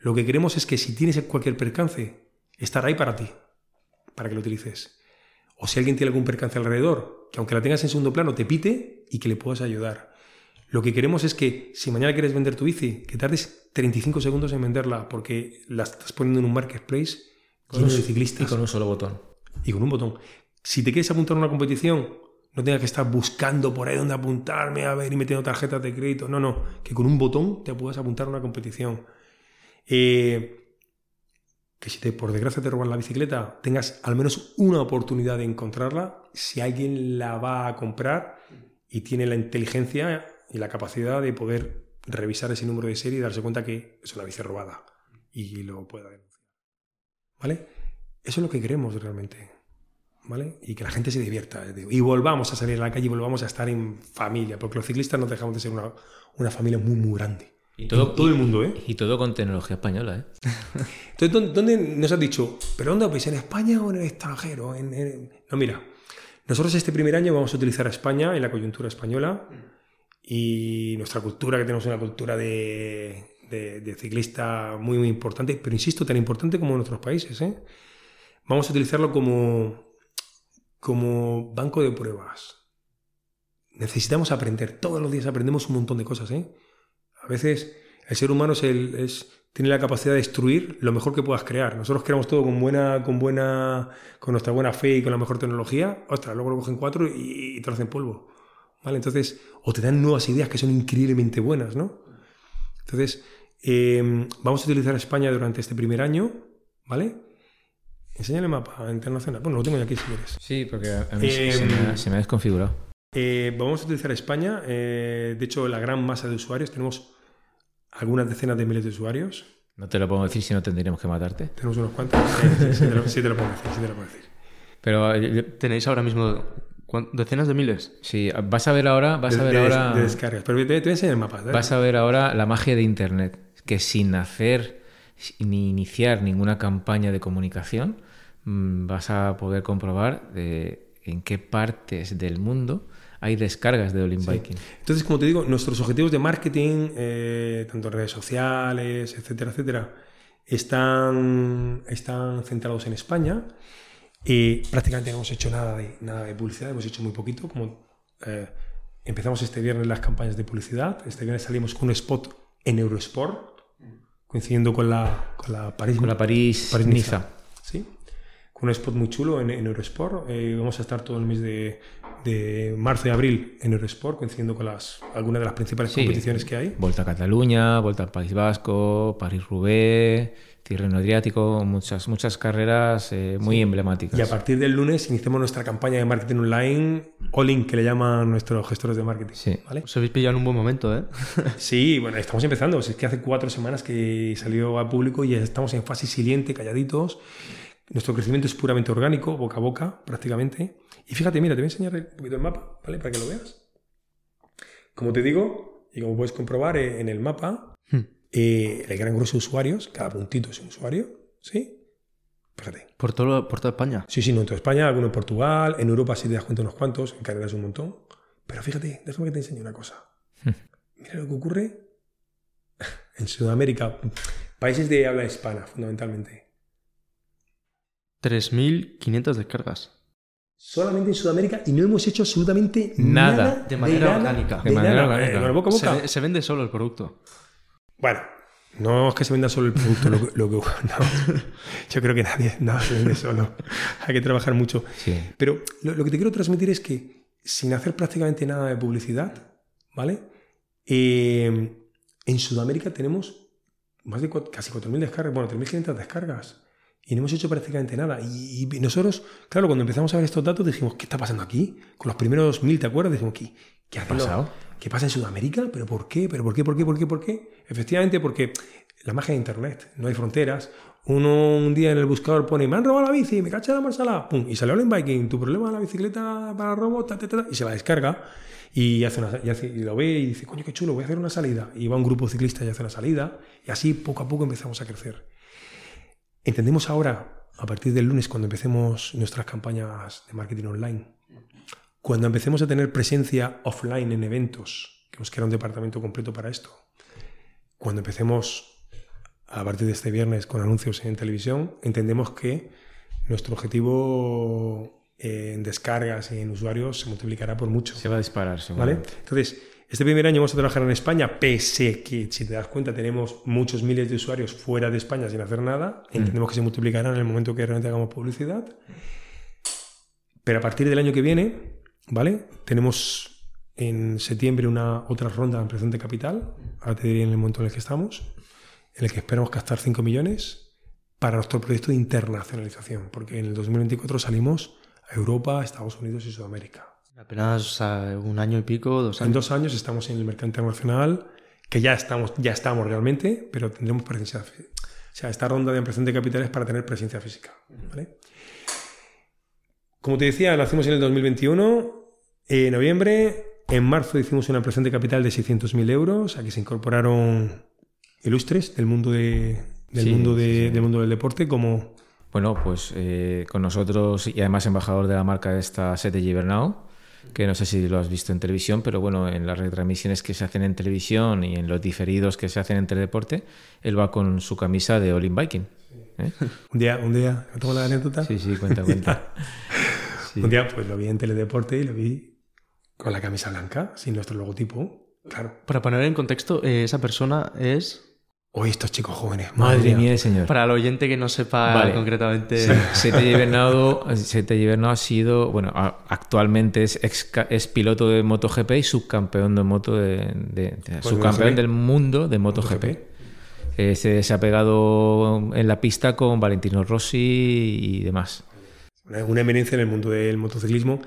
Lo que queremos es que si tienes cualquier percance, estar ahí para ti, para que lo utilices. O si alguien tiene algún percance alrededor, que aunque la tengas en segundo plano, te pite y que le puedas ayudar. Lo que queremos es que si mañana quieres vender tu bici, que tardes 35 segundos en venderla porque la estás poniendo en un marketplace Con lleno un- de y con un solo botón. y con un botón. Si te quieres apuntar a una competición, no tengas que estar buscando por ahí dónde apuntarme, a ver, y metiendo tarjetas de crédito. No, no, que con un botón te puedas apuntar a una competición. Eh, que si te, por desgracia te roban la bicicleta, tengas al menos una oportunidad de encontrarla. Si alguien la va a comprar y tiene la inteligencia y la capacidad de poder revisar ese número de serie y darse cuenta que es una bici robada y lo pueda denunciar. ¿Vale? Eso es lo que queremos realmente. ¿Vale? Y que la gente se divierta. Y volvamos a salir a la calle y volvamos a estar en familia, porque los ciclistas no dejamos de ser una, una familia muy, muy grande. Y todo, todo el mundo, ¿eh? Y todo con tecnología española, ¿eh? Entonces, ¿dó- ¿dónde nos has dicho? ¿Pero dónde vais? ¿En España o en el extranjero? En- en- No, mira, nosotros este primer año vamos a utilizar a España en la coyuntura española y nuestra cultura, que tenemos una cultura de, de- de ciclista muy, muy importante, pero insisto, tan importante como en otros países. ¿eh? Vamos a utilizarlo como, como banco de pruebas. Necesitamos aprender, todos los días aprendemos un montón de cosas. ¿eh? A veces el ser humano es el- es- tiene la capacidad de destruir lo mejor que puedas crear. Nosotros creamos todo con buena, con buena, con nuestra buena fe y con la mejor tecnología. Ostras, luego lo cogen cuatro y, y te lo hacen polvo. ¿Vale? Entonces, o te dan nuevas ideas que son increíblemente buenas, ¿no? Entonces, eh, vamos a utilizar España durante este primer año, ¿vale? Enséñale el mapa internacional. Bueno, lo tengo ya aquí si quieres. Sí, porque a mí se, se me ha, se me ha desconfigurado. Eh, vamos a utilizar España. eh, de hecho, la gran masa de usuarios, tenemos algunas decenas de miles de usuarios. No te lo puedo decir si no tendríamos que matarte. Tenemos unos cuantos. Sí, sí, sí, te lo, sí te lo puedo decir, sí te lo puedo decir. Pero eh, Tenéis ahora mismo ¿cuán- decenas de miles. sí, vas a ver ahora, vas a de, ver de- ahora, de descargas. Pero te, te voy a enseñar el mapa. ¿eh? vas a ver ahora la magia de Internet, que sin hacer ni iniciar ninguna campaña de comunicación, mm, vas a poder comprobar de en qué partes del mundo hay descargas de Olin Biking. Entonces, como te digo, nuestros objetivos de marketing, eh, tanto en redes sociales, etcétera, etcétera, están, están centrados en España. Y prácticamente no hemos hecho nada de, nada de publicidad, hemos hecho muy poquito. Como, eh, empezamos este viernes las campañas de publicidad. Este viernes salimos con un spot en Eurosport, coincidiendo con la, con la París. Con la París, París Niza. Sí, con un spot muy chulo en, en Eurosport. Eh, vamos a estar todo el mes de, de marzo y abril en Eurosport, coincidiendo con las, algunas de las principales Sí. competiciones que hay. Vuelta a Cataluña, Vuelta al País Vasco, París-Roubaix, Tirreno Adriático, muchas, muchas carreras eh, muy emblemáticas. Y a partir del lunes iniciamos nuestra campaña de marketing online, All-in, que le llaman nuestros gestores de marketing. Sí. ¿vale? Os habéis pillado en un buen momento, ¿eh? Sí, bueno, estamos empezando. Es que hace cuatro semanas que salió al público y ya estamos en fase siguiente, calladitos. Nuestro crecimiento es puramente orgánico, boca a boca, prácticamente. Y fíjate, mira, te voy a enseñar un poquito el mapa, ¿vale? Para que lo veas. Como te digo, y como puedes comprobar eh, en el mapa, Hmm. eh, el gran grueso de usuarios, cada puntito es un usuario, ¿sí? Fíjate. Por, todo, por toda España. Sí, sí, no en toda España, alguno en Portugal, en Europa si te das cuenta unos cuantos, en Canadá es un montón. Pero fíjate, déjame que te enseñe una cosa. Mira lo que ocurre en Sudamérica, países de habla hispana, fundamentalmente. 3.500 descargas. Solamente en Sudamérica y no hemos hecho absolutamente Nada. nada. De manera orgánica. De, De manera nada. orgánica. Eh, boca a Se, boca. ve- se vende solo el producto. Bueno, no es que se venda solo el producto, lo que, lo que- no. Yo creo que nadie, nada se vende solo. Hay que trabajar mucho. Sí. Pero lo, lo que te quiero transmitir es que sin hacer prácticamente nada de publicidad, ¿vale? Eh, en Sudamérica tenemos más de casi 4.000 descargas, bueno, 3.500 descargas. Y no hemos hecho prácticamente nada. Y, y nosotros, claro, cuando empezamos a ver estos datos dijimos, ¿qué está pasando aquí? Con los primeros 1.000, ¿te acuerdas? Dijimos, ¿qué, qué los- pasado? ¿Qué pasa en Sudamérica? ¿Pero por qué? ¿Pero por qué? ¿Por qué? ¿Por qué? ¿Por qué? Efectivamente, porque la magia de Internet, no hay fronteras. Uno un día en el buscador pone, me han robado la bici, me cacha la marsala, pum, y sale en biking, tu problema es la bicicleta para robo, ta, ta, ta, ta, y se la descarga y, hace una, y, hace- y lo ve y dice, coño, qué chulo, voy a hacer una salida. Y va un grupo ciclista y hace una salida, y así poco a poco empezamos a crecer. Entendemos ahora a partir del lunes, cuando empecemos nuestras campañas de marketing online, cuando empecemos a tener presencia offline en eventos, que hemos creado un departamento completo para esto, cuando empecemos a partir de este viernes con anuncios en televisión, entendemos que nuestro objetivo en descargas y en usuarios se multiplicará por mucho. Se va a disparar, ¿Vale? Entonces, este primer año vamos a trabajar en España, pese que, si te das cuenta, tenemos muchos miles de usuarios fuera de España sin hacer nada. Entendemos que se multiplicarán en el momento que realmente hagamos publicidad. Pero a partir del año que viene, ¿vale? Tenemos en septiembre una otra ronda de ampliación de capital, ahora te diré en el momento en el que estamos, en el que esperamos gastar 5 millones para nuestro proyecto de internacionalización, porque en el 2024 salimos a Europa, Estados Unidos y Sudamérica. Apenas un año y pico, dos En años. dos años estamos en el mercado internacional, que ya estamos, ya estamos realmente, pero tendremos presencia. fí- O sea, esta ronda de ampliación de capitales para tener presencia física. ¿vale? Como te decía, nacimos en el 2021, en noviembre. En marzo hicimos una ampliación de capital de 600.000 euros. Aquí se incorporaron ilustres del mundo, de, del, Sí, mundo de- sí, sí. del mundo del deporte, como Bueno, pues eh, con nosotros y además embajador de la marca esta Sete Gibernau, que no sé si lo has visto en televisión, pero bueno, en las retransmisiones que se hacen en televisión y en los diferidos que se hacen en Teledeporte, él va con su camisa de Olin Viking. ¿eh? un día, un día, ¿te tomo la anécdota? Sí, sí, cuenta, cuenta. Sí. Un día pues lo vi en Teledeporte y lo vi con la camisa blanca, sin nuestro logotipo. Claro. Para poner en contexto, eh, esa persona es. Hoy estos chicos jóvenes, Madre mía, señor. Para el oyente que no sepa Vale. concretamente. Sete Gibernau ha sido, bueno, actualmente es, ex- es piloto de MotoGP y subcampeón de moto de, de- de- subcampeón MotoGP. del mundo de MotoGP. Eh, se, se ha pegado en la pista con Valentino Rossi y demás. Una, una eminencia en el mundo del motociclismo,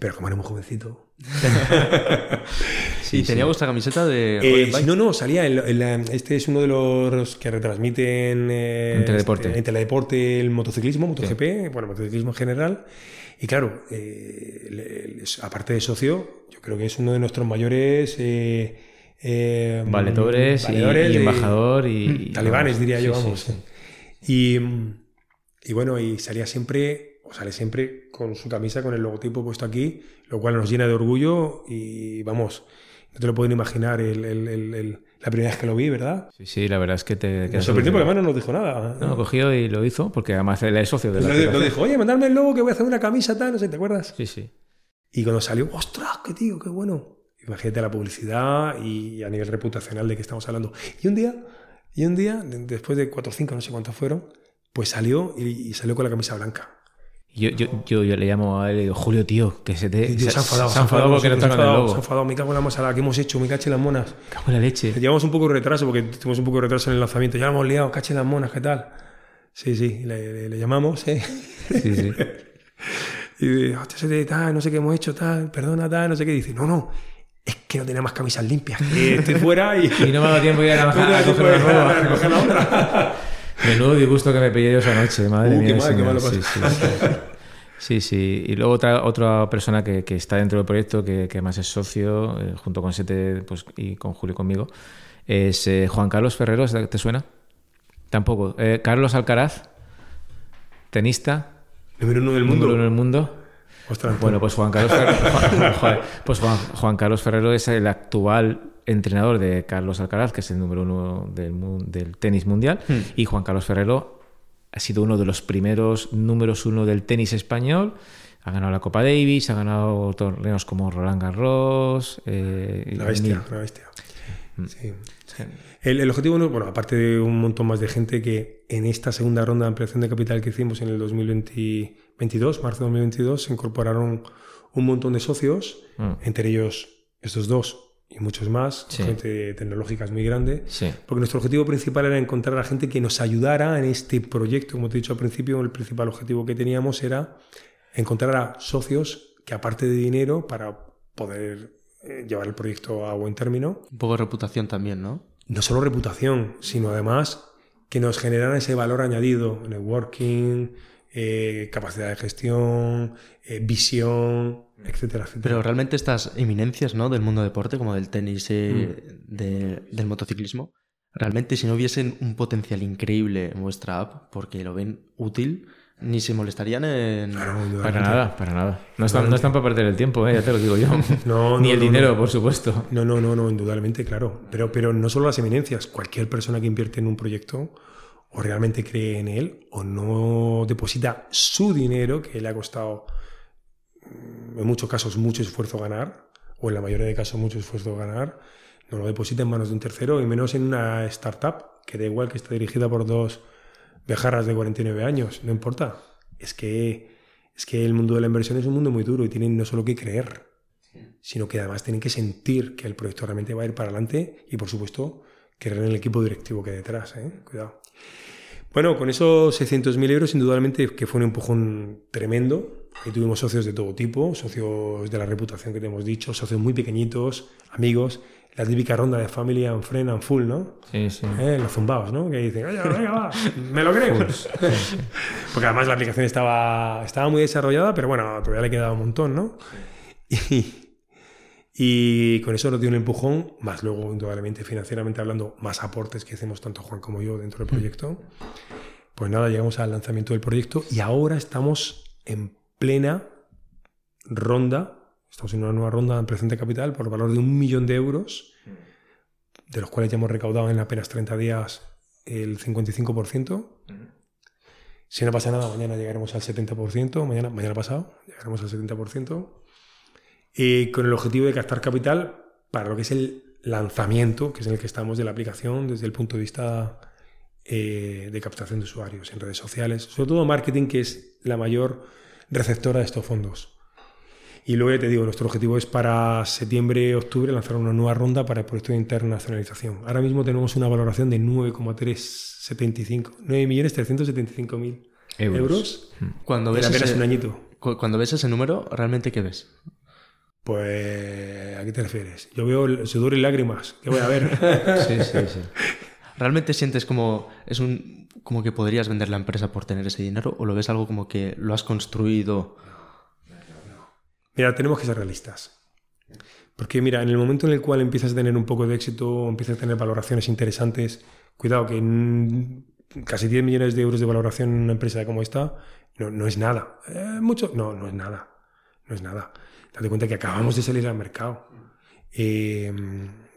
pero como era muy jovencito. Sí, tenía vuestra camiseta de. Eh, sí, no, no, salía. en la- en la- este es uno de los que retransmiten eh, En Teledeporte. este, en Teledeporte el motociclismo, MotoGP, bueno, motociclismo en general. Y claro, eh, le- aparte de socio, yo creo que es uno de nuestros mayores eh, Valedores, y- y, embajador y... talibanes, diría yo, Sí, sí, vamos. sí. Y, y bueno, y salía siempre, o sale siempre con su camisa, con el logotipo puesto aquí, lo cual nos llena de orgullo y vamos, no te lo pueden imaginar el- el- el- la primera vez que lo vi, ¿verdad? Sí, sí, la verdad es que te Me sorprendió porque además no nos dijo nada. No, cogió y lo hizo, porque además él es socio de la Lo, lo dijo, oye, mandadme el logo que voy a hacer una camisa, tal, no sé, ¿te acuerdas? Sí, sí. Y cuando salió, ostras, qué tío, qué bueno. Imagínate la publicidad y a nivel reputacional de que estamos hablando. Y un día, y un día, de- después de cuatro o cinco, no sé cuántos fueron, pues salió y, y salió con la camisa blanca. Yo, yo, yo, yo le llamo a él y digo, Julio, tío, que se te... Y, tío, se ha enfadado, se ha enfadado porque no está con el logo. Se ha enfadado, me cago en la masala, ¿qué hemos hecho? Me caché las monas. Cago en la leche. Llevamos un poco de retraso porque tuvimos un poco de retraso en el lanzamiento. Ya lo hemos liado, caché las monas, ¿qué tal? Sí, sí, le, le- le llamamos, ¿eh? Sí, sí. Y te- tal, no sé qué hemos hecho, tal, perdona, tal, no sé qué. Dice, no, no, es que no tenía más camisas limpias, estoy fuera y... Y no me ha dado tiempo de ir a, la- a coger la otra. Menudo disgusto que me pillé yo esa noche, madre Uh, mía. qué mal, qué sí, sí, sí. Sí, sí. Y luego otra, otra persona que, que está dentro del proyecto, que, que además es socio, eh, junto con Sete pues, y con Julio y conmigo, es eh, Juan Carlos Ferrero. ¿Te suena? Tampoco. Eh, Carlos Alcaraz, tenista, Número uno del mundo. número uno del mundo. Ostras, Bueno, pues Juan Carlos Ferrero, pues Juan, Juan Carlos Ferrero es el actual entrenador de Carlos Alcaraz, que es el número uno del, del tenis mundial, y Juan Carlos Ferrero ha sido uno de los primeros números uno del tenis español. Ha ganado la Copa Davis, ha ganado torneos como Roland Garros. eh, la bestia, la bestia. Mm. Sí. El, el objetivo, no- bueno, aparte de un montón más de gente que en esta segunda ronda de ampliación de capital que hicimos en el 2022, marzo de 2022, se incorporaron un montón de socios, Mm. entre ellos estos dos y muchos más, Sí. gente tecnológica es muy grande. Sí. Porque nuestro objetivo principal era encontrar a gente que nos ayudara en este proyecto. Como te he dicho al principio, el principal objetivo que teníamos era encontrar a socios que aparte de dinero para poder eh, llevar el proyecto a buen término, Un poco de reputación también, ¿no? no solo reputación, sino además que nos generaran ese valor añadido, networking, eh, capacidad de gestión, eh, visión, etcétera, etcétera. Pero realmente estas eminencias, ¿no? Del mundo deporte, como del tenis, eh, Mm. de- del motociclismo, realmente si no hubiesen un potencial increíble en vuestra app, porque lo ven útil, Ni se molestarían en... Claro, Para nada, para nada. No están, no están para perder el tiempo, ¿eh? ya te lo digo yo. No, Ni no, el no, dinero, no. por supuesto. No, no, no, no, indudablemente, claro. Pero, pero no solo las eminencias. Cualquier persona que invierte en un proyecto o realmente cree en él o no deposita su dinero que le ha costado en muchos casos mucho esfuerzo ganar o en la mayoría de casos mucho esfuerzo ganar, no lo deposita en manos de un tercero y menos en una startup que da igual que esté dirigida por dos bejarras de 49 años, no importa. Es que, es que el mundo de la inversión es un mundo muy duro y tienen no solo que creer, sino que además tienen que sentir que el proyecto realmente va a ir para adelante y, por supuesto, creer en el equipo directivo que hay detrás. ¿eh? Cuidado. Bueno, con esos 600.000 euros, indudablemente que fue un empujón tremendo. Ahí tuvimos socios de todo tipo, socios de la reputación que te hemos dicho, socios muy pequeñitos, amigos, la típica ronda de family and friend and full, ¿no? Sí, sí. ¿Eh? Los zumbaos, ¿no? Que dicen, oye, venga, va, me lo creo. Porque además la aplicación estaba, estaba muy desarrollada, pero bueno, todavía le quedaba un montón, ¿no? Y, y con eso nos dio un empujón, más luego, indudablemente, financieramente hablando, más aportes que hacemos tanto Juan como yo dentro del proyecto. Pues nada, llegamos al lanzamiento del proyecto y ahora estamos en plena ronda, estamos en una nueva ronda de ampliación de capital por valor de un millón de euros, de los cuales ya hemos recaudado en apenas 30 días el 55%. Si no pasa nada, mañana llegaremos al 70%, mañana, mañana pasado llegaremos al 70%, y con el objetivo de captar capital para lo que es el lanzamiento, que es en el que estamos de la aplicación desde el punto de vista eh, de captación de usuarios en redes sociales, sobre todo marketing, que es la mayor receptora de estos fondos. Y luego ya te digo, nuestro objetivo es para septiembre, octubre lanzar una nueva ronda para el proyecto de internacionalización. Ahora mismo tenemos una valoración de 9,375, 9.375.000 Euros. euros, Cuando en ves, apenas ese, un añito. cu- cuando ves ese número, ¿realmente qué ves? Pues, ¿a qué te refieres? Yo veo el sudor y lágrimas. ¿Qué voy a ver? Sí, sí, sí. ¿Realmente sientes como es un como que podrías vender la empresa por tener ese dinero o lo ves algo como que lo has construido? Mira, tenemos que ser realistas. Porque mira, en el momento en el cual empiezas a tener un poco de éxito, empiezas a tener valoraciones interesantes, cuidado que casi 10 millones de euros de valoración en una empresa como esta no, no es nada. Eh, mucho, no, no es nada. No es nada. Date cuenta que acabamos de salir al mercado. Eh,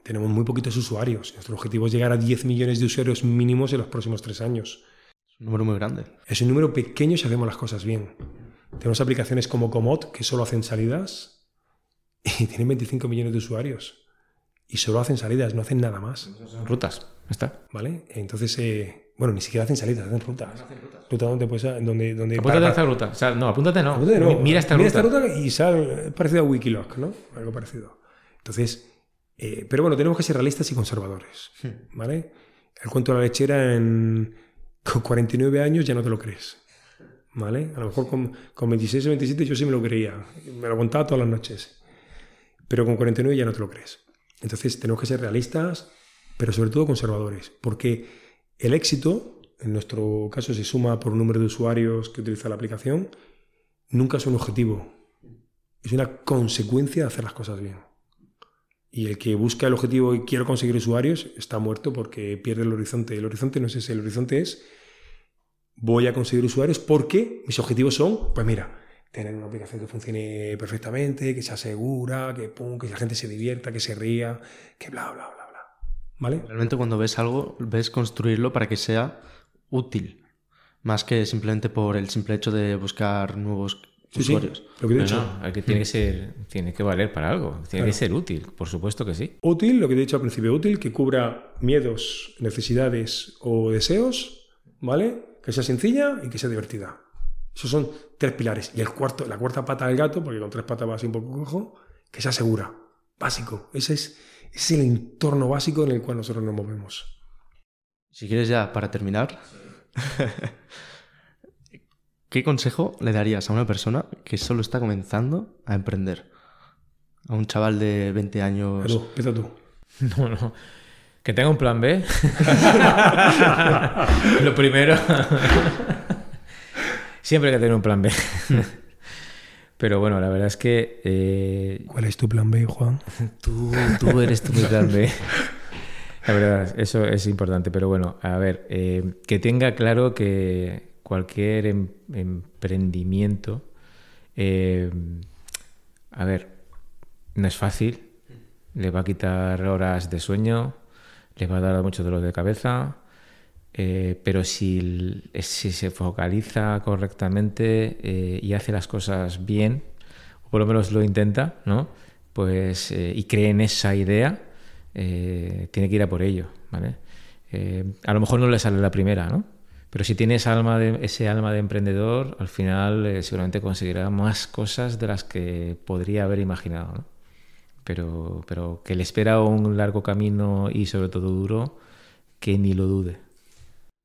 tenemos muy poquitos usuarios. Nuestro objetivo es llegar a 10 millones de usuarios mínimos en los próximos tres años. Es un número muy grande. Es un número pequeño si hacemos las cosas bien. Tenemos aplicaciones como Comod que solo hacen salidas y tienen 25 millones de usuarios. Y solo hacen salidas, no hacen nada más. Son rutas. Está. ¿Vale? Entonces, eh, bueno, ni siquiera hacen salidas, hacen rutas. Ruta donde, pues, donde, donde Apúntate a esta ruta. O sea, no, apúntate no. Apúntate, no. Mi- Mira esta ruta. ruta y sale parecido a Wikiloc, ¿no? Algo parecido. Entonces, eh, pero bueno, tenemos que ser realistas y conservadores, ¿vale? El cuento de la lechera en con 49 años ya no te lo crees, ¿vale? A lo mejor con, con 26 o 27 yo sí me lo creía, me lo contaba todas las noches, pero con 49 ya no te lo crees. Entonces tenemos que ser realistas, pero sobre todo conservadores, porque el éxito, en nuestro caso, se suma por un número de usuarios que utiliza la aplicación, nunca es un objetivo, es una consecuencia de hacer las cosas bien. Y el que busca el objetivo y quiere conseguir usuarios está muerto porque pierde el horizonte. El horizonte no es ese, el horizonte es voy a conseguir usuarios porque mis objetivos son, pues mira, tener una aplicación que funcione perfectamente, que sea segura, que, pum, que la gente se divierta, que se ría, que bla, bla, bla, bla. ¿Vale? Realmente cuando ves algo, ves construirlo para que sea útil, más que simplemente por el simple hecho de buscar nuevos Sí, sí, usuarios. lo que te he No, dicho. no, que- tiene que ser, tiene que valer para algo. Tiene Claro. que ser útil, por supuesto que sí. Útil, lo que te he dicho al principio, útil, que cubra miedos, necesidades o deseos, ¿vale? Que sea sencilla y que sea divertida. Esos son tres pilares. Y el cuarto, la cuarta pata del gato, porque con tres patas va así un poco cojo, que sea segura. Básico. Ese es, ese es el entorno básico en el cual nosotros nos movemos. Si quieres ya, para terminar, ¿qué consejo le darías a una persona que solo está comenzando a emprender? A un chaval de 20 años. Empieza tú. No, no. Que tenga un plan B. Lo primero. Siempre hay que tener un plan B. Pero bueno, la verdad es que eh, ¿Cuál es tu plan B, Juan? tú, tú eres tu plan B. La verdad, eso es importante. Pero bueno, a ver, eh, que tenga claro que, cualquier em- emprendimiento, eh, a ver, no es fácil, le va a quitar horas de sueño, le va a dar mucho dolor de cabeza, eh, pero si, se focaliza correctamente eh, y hace las cosas bien, o por lo menos lo intenta, ¿no? Pues, y cree en esa idea, tiene que ir a por ello, a lo mejor no le sale la primera, ¿no? Pero si tiene esa alma de, ese alma de emprendedor, al final eh, seguramente conseguirá más cosas de las que podría haber imaginado, ¿no? Pero, pero que le espera un largo camino y sobre todo duro, que ni lo dude.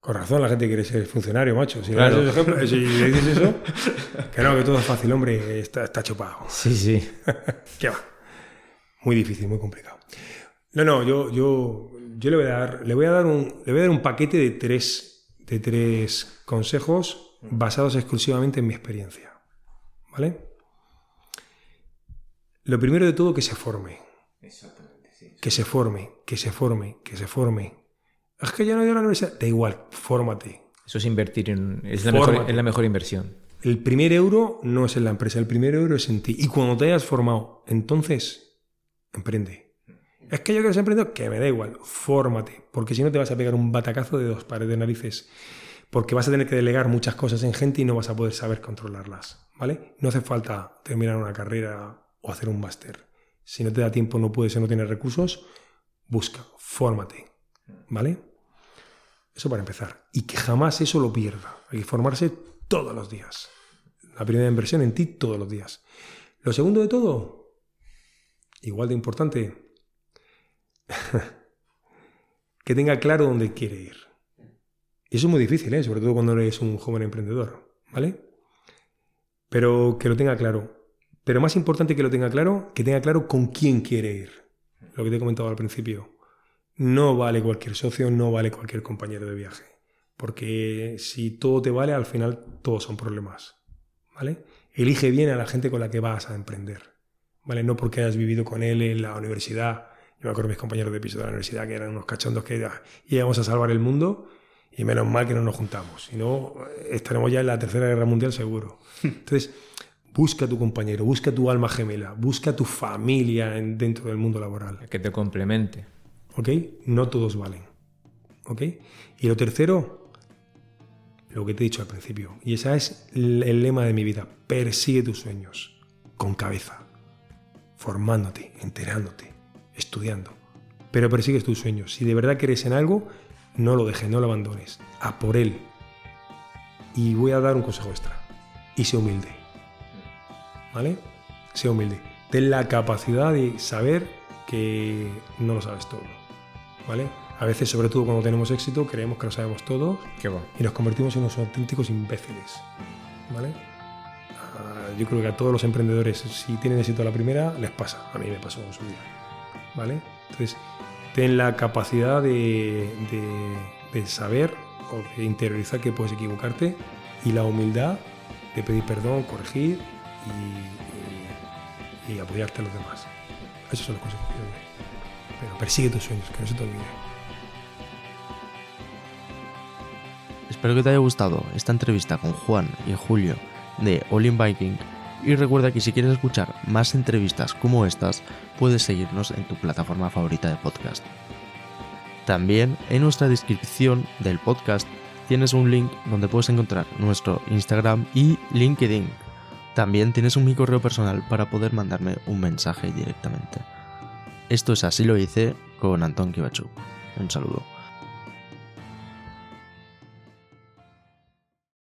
Con razón la gente quiere ser funcionario, macho. Si, Claro. le dices eso, que no, que todo es fácil, hombre, está, está chupado. Sí, sí. ¿Qué va? Muy difícil, muy complicado. No, no, yo, yo, yo le voy a dar, le voy a dar un, le voy a dar un paquete de tres, de tres consejos basados exclusivamente en mi experiencia. ¿Vale? Lo primero de todo, que se forme. Que se forme, que se forme, que se forme. Es que yo no he ido a la universidad. Da igual, fórmate. Eso es invertir en... Es la, mejor, es la mejor inversión. El primer euro no es en la empresa, el primer euro es en ti. Y cuando te hayas formado, entonces, emprende. Es que yo quiero ser emprendedor, que me da igual, fórmate, porque si no te vas a pegar un batacazo de dos pares de narices, porque vas a tener que delegar muchas cosas en gente y no vas a poder saber controlarlas, ¿vale? No hace falta terminar una carrera o hacer un máster. Si no te da tiempo, no puedes o no tienes recursos, busca, fórmate, ¿vale? Eso para empezar. Y que jamás eso lo pierda. Hay que formarse todos los días. La primera inversión en ti todos los días. Lo segundo de todo, igual de importante, que tenga claro dónde quiere ir. Y eso es muy difícil, ¿eh? sobre todo cuando eres un joven emprendedor, ¿vale? Pero que lo tenga claro. Pero más importante que lo tenga claro, que tenga claro con quién quiere ir. Lo que te he comentado al principio. No vale cualquier socio, no vale cualquier compañero de viaje. Porque si todo te vale, al final todos son problemas. ¿Vale? Elige bien a la gente con la que vas a emprender. ¿Vale? No porque hayas vivido con él en la universidad. Yo me acuerdo de mis compañeros de piso de la universidad que eran unos cachondos que íbamos a salvar el mundo y menos mal que no nos juntamos. Si no, estaremos ya en la tercera guerra mundial seguro. Entonces, busca a tu compañero, busca a tu alma gemela, busca a tu familia en- dentro del mundo laboral. Que te complemente. ¿Ok? No todos valen. ¿Ok? Y lo tercero, lo que te he dicho al principio, y ese es el lema de mi vida, persigue tus sueños con cabeza, formándote, enterándote, estudiando, pero persigues tus sueños. Si de verdad crees en algo, no lo dejes, no lo abandones, a por él. Y voy a dar un consejo extra, y sé humilde. ¿Vale? Sé humilde. Ten la capacidad de saber que no lo sabes todo. ¿Vale? A veces, sobre todo cuando tenemos éxito, creemos que lo sabemos todo y nos convertimos en unos auténticos imbéciles. ¿Vale? Ah, yo creo que a todos los emprendedores, si tienen éxito a la primera, les pasa. A mí me pasó en su día. Entonces, ten la capacidad de, saber o de interiorizar que puedes equivocarte y la humildad de pedir perdón, corregir y, apoyarte a los demás. Esos son los consejos que yo. Pero persigue tus sueños, que no se te olvide. Espero que te haya gustado esta entrevista con Juan y Julio de All in Viking y recuerda que si quieres escuchar más entrevistas como estas puedes seguirnos en tu plataforma favorita de podcast. También en nuestra descripción del podcast tienes un link donde puedes encontrar nuestro Instagram y LinkedIn. También tienes un mi correo personal para poder mandarme un mensaje directamente. Esto es así lo hice con Antón Kibachuk. Un saludo.